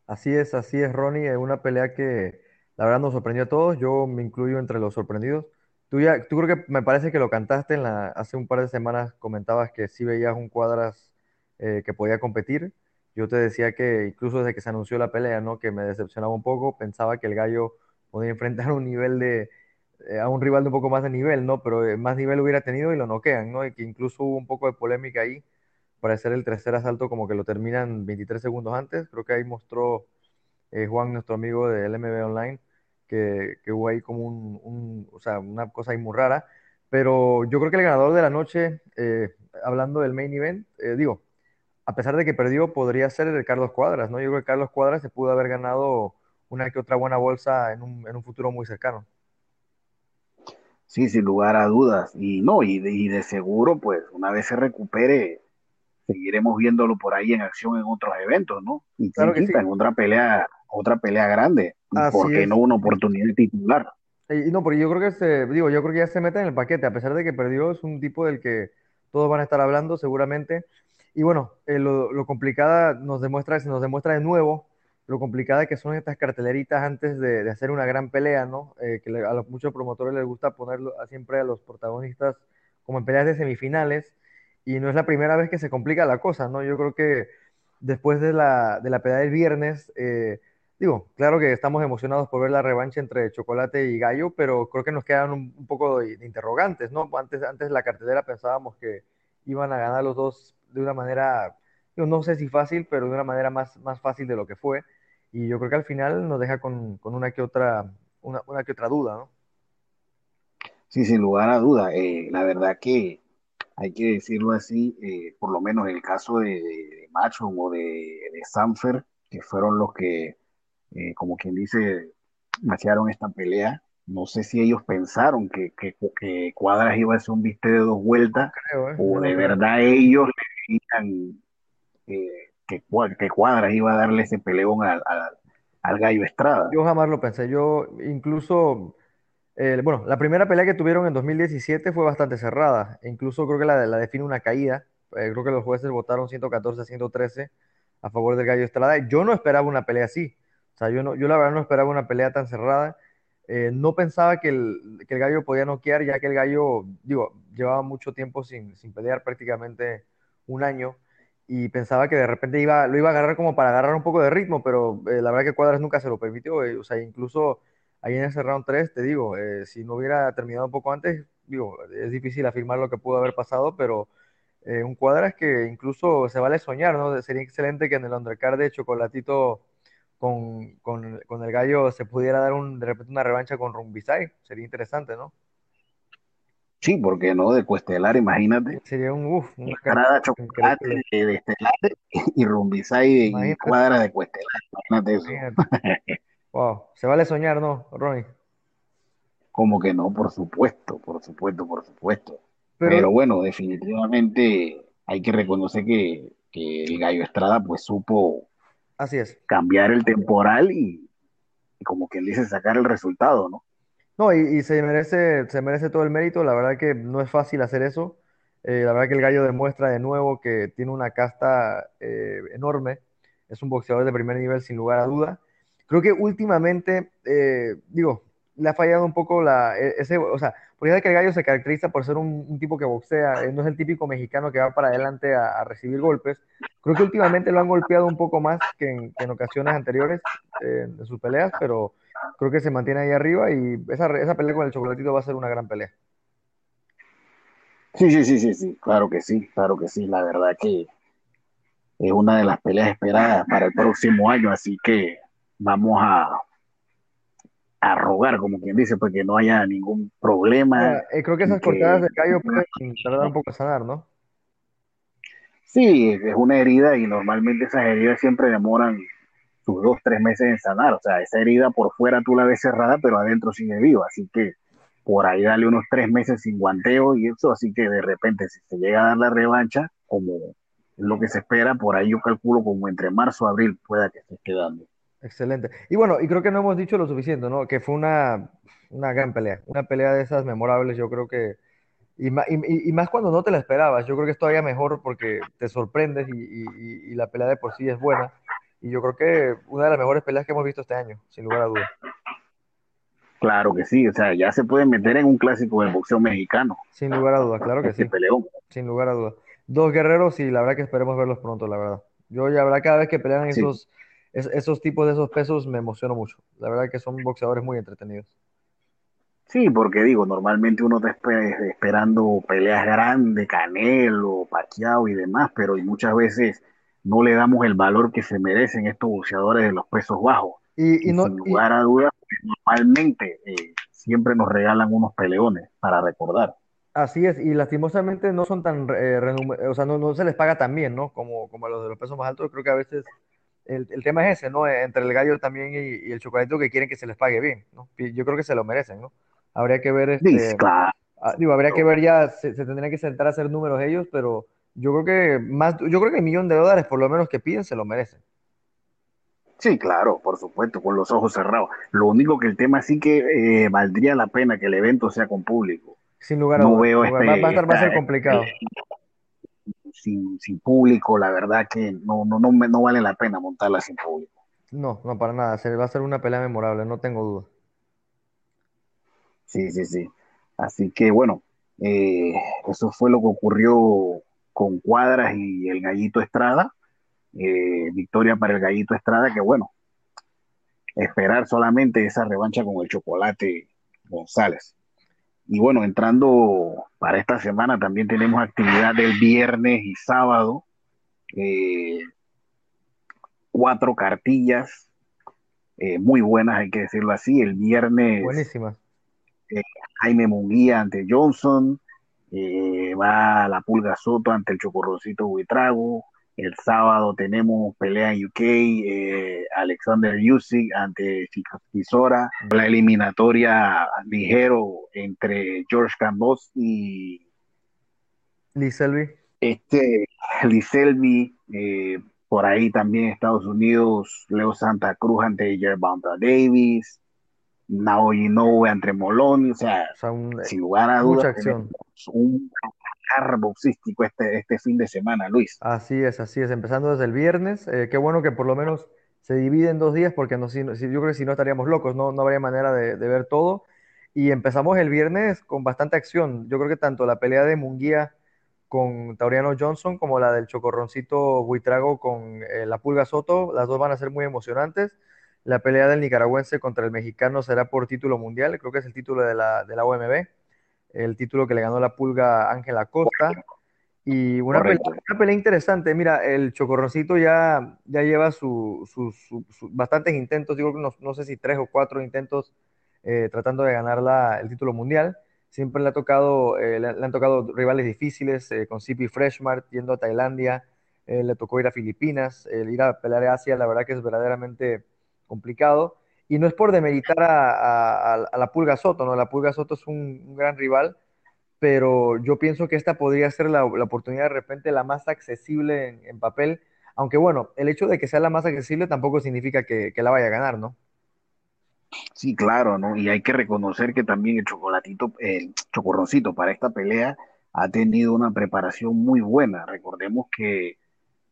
[SPEAKER 3] Así es, así es, Ronnie. Es una pelea que la verdad nos sorprendió a todos. Yo me incluyo entre los sorprendidos. Tú ya, tú creo que me parece que lo cantaste en la, hace un par de semanas, comentabas que sí veías un Cuadras eh, que podía competir. Yo te decía que incluso desde que se anunció la pelea, ¿no? Que me decepcionaba un poco. Pensaba que el Gallo podía enfrentar un nivel de, eh, a un rival de un poco más de nivel, ¿no? Pero eh, más nivel hubiera tenido y lo noquean, ¿no? Y que incluso hubo un poco de polémica ahí para hacer el tercer asalto como que lo terminan 23 segundos antes. Creo que ahí mostró eh, Juan, nuestro amigo de LMB Online, que, que hubo ahí como un, un- o sea, una cosa ahí muy rara. Pero yo creo que el ganador de la noche, eh, hablando del main event, digo, a pesar de que perdió, podría ser el Carlos Cuadras, ¿no? Yo creo que Carlos Cuadras se pudo haber ganado una que otra buena bolsa en un, en un futuro muy cercano.
[SPEAKER 2] Sí, sin lugar a dudas. Y no, y de, y de seguro, pues una vez se recupere, seguiremos viéndolo por ahí en acción en otros eventos, ¿no? Y
[SPEAKER 3] Claro que sí,
[SPEAKER 2] en otra pelea, otra pelea grande.
[SPEAKER 3] Así
[SPEAKER 2] qué no una oportunidad titular.
[SPEAKER 3] Y no, porque yo creo que se, digo, yo creo que ya se mete en el paquete, a pesar de que perdió, es un tipo del que todos van a estar hablando seguramente. Y bueno, eh, lo, lo complicada nos demuestra, se nos demuestra de nuevo lo complicada que son estas carteleritas antes de, de hacer una gran pelea, ¿no? Eh, que a los, muchos promotores les gusta ponerlo a- siempre a los protagonistas como en peleas de semifinales, y no es la primera vez que se complica la cosa, ¿no? Yo creo que después de la, de la pelea del viernes, eh, Digo, claro que estamos emocionados por ver la revancha entre Chocolate y Gallo, pero creo que nos quedan un, un poco de, de interrogantes, ¿no? Antes, antes de la cartelera pensábamos que iban a ganar los dos de una manera, digo, no sé si fácil, pero de una manera más, más fácil de lo que fue. Y yo creo que al final nos deja con, con una que otra, una, una que otra duda, ¿no?
[SPEAKER 2] Sí, sin lugar a dudas. Eh, la verdad que hay que decirlo así, eh, por lo menos en el caso de, Macho o de, de Sanfer, que fueron los que, eh, como quien dice, machearon esta pelea. No sé si ellos pensaron que, que, que Cuadras iba a ser un viste de dos vueltas
[SPEAKER 3] Creo, ¿eh?
[SPEAKER 2] o de verdad ellos le veían eh, que, que Cuadras iba a darle ese peleón al, al, al Gallo Estrada.
[SPEAKER 3] Yo jamás lo pensé. Yo incluso, eh, bueno, la primera pelea que tuvieron en 2017 fue bastante cerrada. Incluso creo que la, la define una caída. Eh, creo que los jueces votaron 114 a 113 a favor del Gallo Estrada. Yo no esperaba una pelea así. O sea, yo, no, yo la verdad no esperaba una pelea tan cerrada. Eh, no pensaba que el, que el Gallo podía noquear, ya que el Gallo, digo, llevaba mucho tiempo sin, sin pelear, prácticamente un año y pensaba que de repente iba, lo iba a agarrar como para agarrar un poco de ritmo, pero eh, la verdad que Cuadras nunca se lo permitió. eh, o sea, incluso ahí en ese round 3 te digo, eh, si no hubiera terminado un poco antes, digo, es difícil afirmar lo que pudo haber pasado, pero un Cuadras que incluso se vale soñar, ¿no? Sería excelente que en el undercard de Chocolatito con, con, con el gallo se pudiera dar un, de repente una revancha con Rumbisai. Sería interesante, ¿no?
[SPEAKER 2] Sí, porque no, de Cuestelar, imagínate.
[SPEAKER 3] Sería un, uf, una carta
[SPEAKER 2] Estrada, Chocolate de, de Estelar y Rumbisay
[SPEAKER 3] Imagínate,
[SPEAKER 2] Cuadra de Cuestelar, imagínate eso.
[SPEAKER 3] imagínate. Wow, se vale soñar, ¿no, Ronnie?
[SPEAKER 2] Como que no, por supuesto, por supuesto, por supuesto.
[SPEAKER 3] Pero
[SPEAKER 2] Pero bueno, definitivamente hay que reconocer que, que el Gallo Estrada pues supo
[SPEAKER 3] así es.
[SPEAKER 2] cambiar el temporal y, como quien dice, sacar el resultado, ¿no?
[SPEAKER 3] No, y, y se merece, se merece todo el mérito. La verdad que no es fácil hacer eso. Eh, la verdad que el gallo demuestra de nuevo que tiene una casta eh, enorme. Es un boxeador de primer nivel sin lugar a duda. Creo que últimamente, eh, digo, le ha fallado un poco la, e- ese, o sea, porque que el gallo se caracteriza por ser un, tipo que boxea, eh, no es el típico mexicano que va para adelante a, recibir golpes. Creo que últimamente lo han golpeado un poco más que en, ocasiones anteriores eh, en sus peleas, pero creo que se mantiene ahí arriba y esa, esa pelea con el chocolatito va a ser una gran pelea.
[SPEAKER 2] Sí, sí, sí, sí, sí, claro que sí, claro que sí. La verdad que es una de las peleas esperadas para el próximo año, así que vamos a, a rogar, como quien dice, pues que no haya ningún problema
[SPEAKER 3] eh, creo que esas cortadas
[SPEAKER 2] que
[SPEAKER 3] de gallo pueden tardar un poco a sanar, ¿no?
[SPEAKER 2] sí, es una herida y normalmente esas heridas siempre demoran sus dos, tres meses en sanar. O sea, esa herida por fuera tú la ves cerrada, pero adentro sigue viva. Así que por ahí dale unos tres meses sin guanteo y eso. Así que de repente, si se llega a dar la revancha, como es lo que se espera, por ahí yo calculo como entre marzo y abril pueda que se esté dando.
[SPEAKER 3] Excelente. Y bueno, y creo que no hemos dicho lo suficiente, ¿no? Que fue una, una gran pelea, una pelea de esas memorables, yo creo que, y, y- y- más cuando no te la esperabas, yo creo que es todavía mejor porque te sorprendes y, la pelea de por sí es buena. Y yo creo que una de las mejores peleas que hemos visto este año, sin lugar a dudas.
[SPEAKER 2] Claro que sí, o sea, ya se puede meter en un clásico del boxeo mexicano,
[SPEAKER 3] Sin lugar a dudas, claro que
[SPEAKER 2] este
[SPEAKER 3] sí,
[SPEAKER 2] peleón.
[SPEAKER 3] sin lugar a dudas. Dos guerreros y la verdad que esperemos verlos pronto, la verdad. Yo ya verdad cada vez que pelean
[SPEAKER 2] Sí,
[SPEAKER 3] esos, es- esos tipos de esos pesos me emociono mucho. La verdad que son boxeadores muy entretenidos.
[SPEAKER 2] sí, porque digo, normalmente uno está espe- esperando peleas grandes, Canelo, Pacquiao y demás, pero y muchas veces no le damos el valor que se merecen estos boxeadores de los pesos bajos.
[SPEAKER 3] Y, y
[SPEAKER 2] Y
[SPEAKER 3] no,
[SPEAKER 2] sin
[SPEAKER 3] y,
[SPEAKER 2] lugar a dudas, normalmente eh, siempre nos regalan unos peleones para recordar.
[SPEAKER 3] Así es, y lastimosamente no son tan, eh, o sea, no, no se les paga tan bien, ¿no? Como, como a los de los pesos más altos. Creo que a veces el, el tema es ese, ¿no? Eh, Entre el gallo también y, y el chocolatito que quieren que se les pague bien, ¿no? Yo creo que se lo merecen, ¿no? Habría que ver, este,
[SPEAKER 2] claro,
[SPEAKER 3] ah, digo, habría que ver ya, se, se tendrían que sentar a hacer números ellos, pero yo creo que más, yo creo que el millón de dólares por lo menos que piden se lo merecen,
[SPEAKER 2] sí, claro, por supuesto, con los ojos cerrados. Lo único que el tema sí que eh, valdría la pena que el evento sea con público.
[SPEAKER 3] sin lugar a
[SPEAKER 2] No
[SPEAKER 3] dudas.
[SPEAKER 2] veo
[SPEAKER 3] sin lugar- Va, a
[SPEAKER 2] este,
[SPEAKER 3] estar, va a ser complicado.
[SPEAKER 2] Sin, sin público, la verdad que no, no, no, no vale la pena montarla sin público.
[SPEAKER 3] No, no, para nada. Se va a ser una pelea memorable, no tengo duda.
[SPEAKER 2] Sí, sí, sí. Así que bueno, eh, eso fue lo que ocurrió con Cuadras y el Gallito Estrada. Eh, victoria para el Gallito Estrada, que bueno, esperar solamente esa revancha con el Chocolate González. Y bueno, entrando para esta semana también tenemos actividad del viernes y sábado. eh, cuatro cartillas eh, muy buenas, hay que decirlo así. El viernes
[SPEAKER 3] Buenísima.
[SPEAKER 2] eh, Jaime Munguía ante Johnson, va la Pulga Soto ante el Chocorrocito Buitrago. El sábado tenemos pelea en UK, eh, Alexander Usyk ante Chico Kisora, la eliminatoria ligero entre George Campos y
[SPEAKER 3] Lee Selby.
[SPEAKER 2] este Lee Selby, eh, por ahí también Estados Unidos, Leo Santa Cruz ante Gervonta Davis, Naoya Inoue ante Moloney, o sea,
[SPEAKER 3] O sea, un-
[SPEAKER 2] sin lugar a
[SPEAKER 3] mucha
[SPEAKER 2] dudas, tenemos
[SPEAKER 3] acción.
[SPEAKER 2] un boxístico este, este fin de semana, Luis.
[SPEAKER 3] Así es, así es. Empezando desde el viernes. eh, qué bueno que por lo menos se divide en dos días, porque no, si, yo creo que si no estaríamos locos, no, no habría manera de, de ver todo. Y empezamos el viernes con bastante acción. Yo creo que tanto la pelea de Munguía con Tauriano Johnson como la del Chocorroncito Buitrago con eh, la Pulga Soto, las dos van a ser muy emocionantes. La pelea del nicaragüense contra el mexicano será por título mundial, creo que es el título de la, de la OMB, el título que le ganó la Pulga Ángela Costa. Y una pelea,
[SPEAKER 2] Correcto.
[SPEAKER 3] una pelea interesante. Mira, el Chocorroncito ya, ya lleva su, su- su- su- bastantes intentos, digo que no, no sé si tres o cuatro intentos eh, tratando de ganar la- el título mundial. Siempre le ha tocado, eh, le, le han tocado rivales difíciles, eh, con CP Freshmart yendo a Tailandia, eh, le tocó ir a Filipinas, el ir a pelear a Asia, la verdad que es verdaderamente complicado. Y no es por demeritar a, a- la Pulga Soto, ¿no? La Pulga Soto es un, gran rival, pero yo pienso que esta podría ser la, la oportunidad de repente la más accesible en, papel, aunque bueno, el hecho de que sea la más accesible tampoco significa que, que la vaya a ganar, ¿no?
[SPEAKER 2] Sí, claro, ¿no? Y hay que reconocer que también el chocolatito, el chocorroncito para esta pelea ha tenido una preparación muy buena. Recordemos que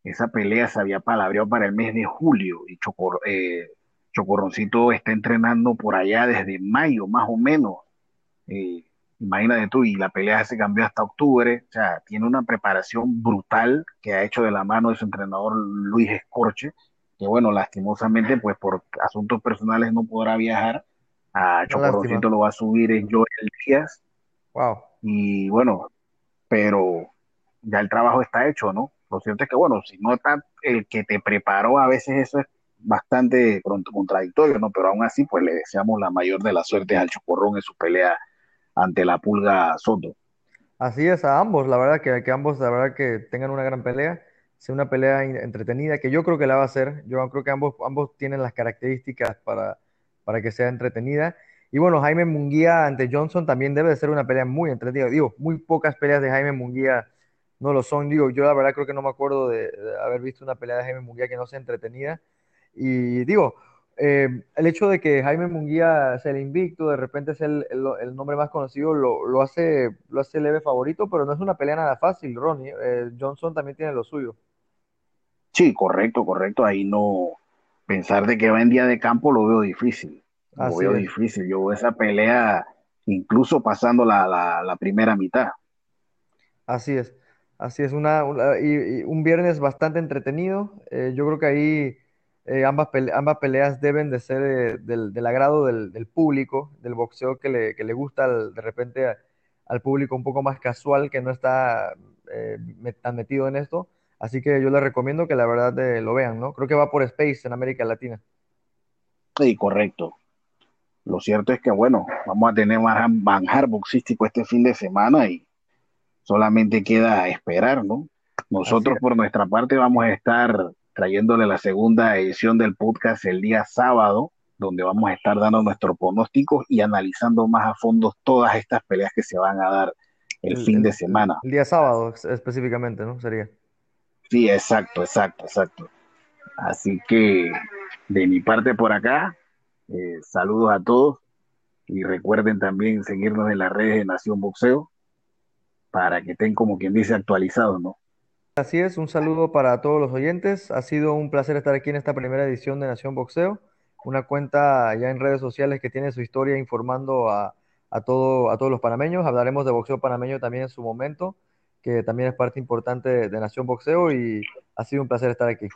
[SPEAKER 2] esa pelea se había palabreado para el mes de julio y Chocor, eh, Chocorroncito está entrenando por allá desde mayo, más o menos. Eh, imagínate tú, y la pelea se cambió hasta octubre. O sea, tiene una preparación brutal que ha hecho de la mano de su entrenador Luis Escorche, que bueno, lastimosamente, pues por asuntos personales no podrá viajar. A Chocorroncito lo va a subir en Joel Díaz.
[SPEAKER 3] Wow.
[SPEAKER 2] Y bueno, pero ya el trabajo está hecho, ¿no? Lo cierto es que, bueno, si no está el que te preparó, a veces eso es bastante contradictorio, ¿no? Pero aún así, pues le deseamos la mayor de las suertes al Chocorrón en su pelea ante la Pulga Soto.
[SPEAKER 3] Así es, a ambos, la verdad que, que ambos, la verdad que tengan una gran pelea, sea una pelea entretenida, que yo creo que la va a ser, yo creo que ambos, ambos tienen las características para, para que sea entretenida. Y bueno, Jaime Munguía ante Johnson también debe de ser una pelea muy entretenida. Digo, muy pocas peleas de Jaime Munguía no lo son. Digo, yo la verdad creo que no me acuerdo de, de haber visto una pelea de Jaime Munguía que no sea entretenida. Y digo, eh, el hecho de que Jaime Munguía sea el invicto, de repente es el, el, el nombre más conocido, lo, lo, hace, lo hace leve favorito, pero no es una pelea nada fácil, Ronnie. Eh, Johnson también tiene lo suyo.
[SPEAKER 2] Sí, correcto, correcto. Ahí no pensar de que va en día de campo lo veo difícil. Lo Así veo es. difícil. Yo veo esa pelea incluso pasando la, la, la primera mitad.
[SPEAKER 3] Así es. Así es, una, una y, y un viernes bastante entretenido. Eh, yo creo que ahí eh, ambas, pele ambas, peleas deben de ser eh, del, del, agrado del, del, público, del boxeo que le, que le gusta al, de repente a, al público un poco más casual que no está eh, tan metido en esto. Así que yo les recomiendo que la verdad lo vean, ¿no? Creo que va por Space en América Latina.
[SPEAKER 2] Sí, correcto. Lo cierto es que, bueno, vamos a tener manjar boxístico este fin de semana y solamente queda esperar, ¿no? Nosotros por nuestra parte vamos a estar trayéndole la segunda edición del podcast el día sábado, donde vamos a estar dando nuestros pronósticos y analizando más a fondo todas estas peleas que se van a dar el, el fin de semana.
[SPEAKER 3] El día sábado específicamente, ¿no? Sería.
[SPEAKER 2] Sí, exacto, exacto, exacto. Así que de mi parte por acá, eh, saludos a todos y recuerden también seguirnos en las redes de Nación Boxeo para que estén como quien dice actualizados, ¿no?
[SPEAKER 3] Así es, un saludo para todos los oyentes. Ha sido un placer estar aquí en esta primera edición de Nación Boxeo, una cuenta ya en redes sociales que tiene su historia informando a, a, todo, a todos los panameños. Hablaremos de boxeo panameño también en su momento, que también es parte importante de, de Nación Boxeo y ha sido un placer estar aquí.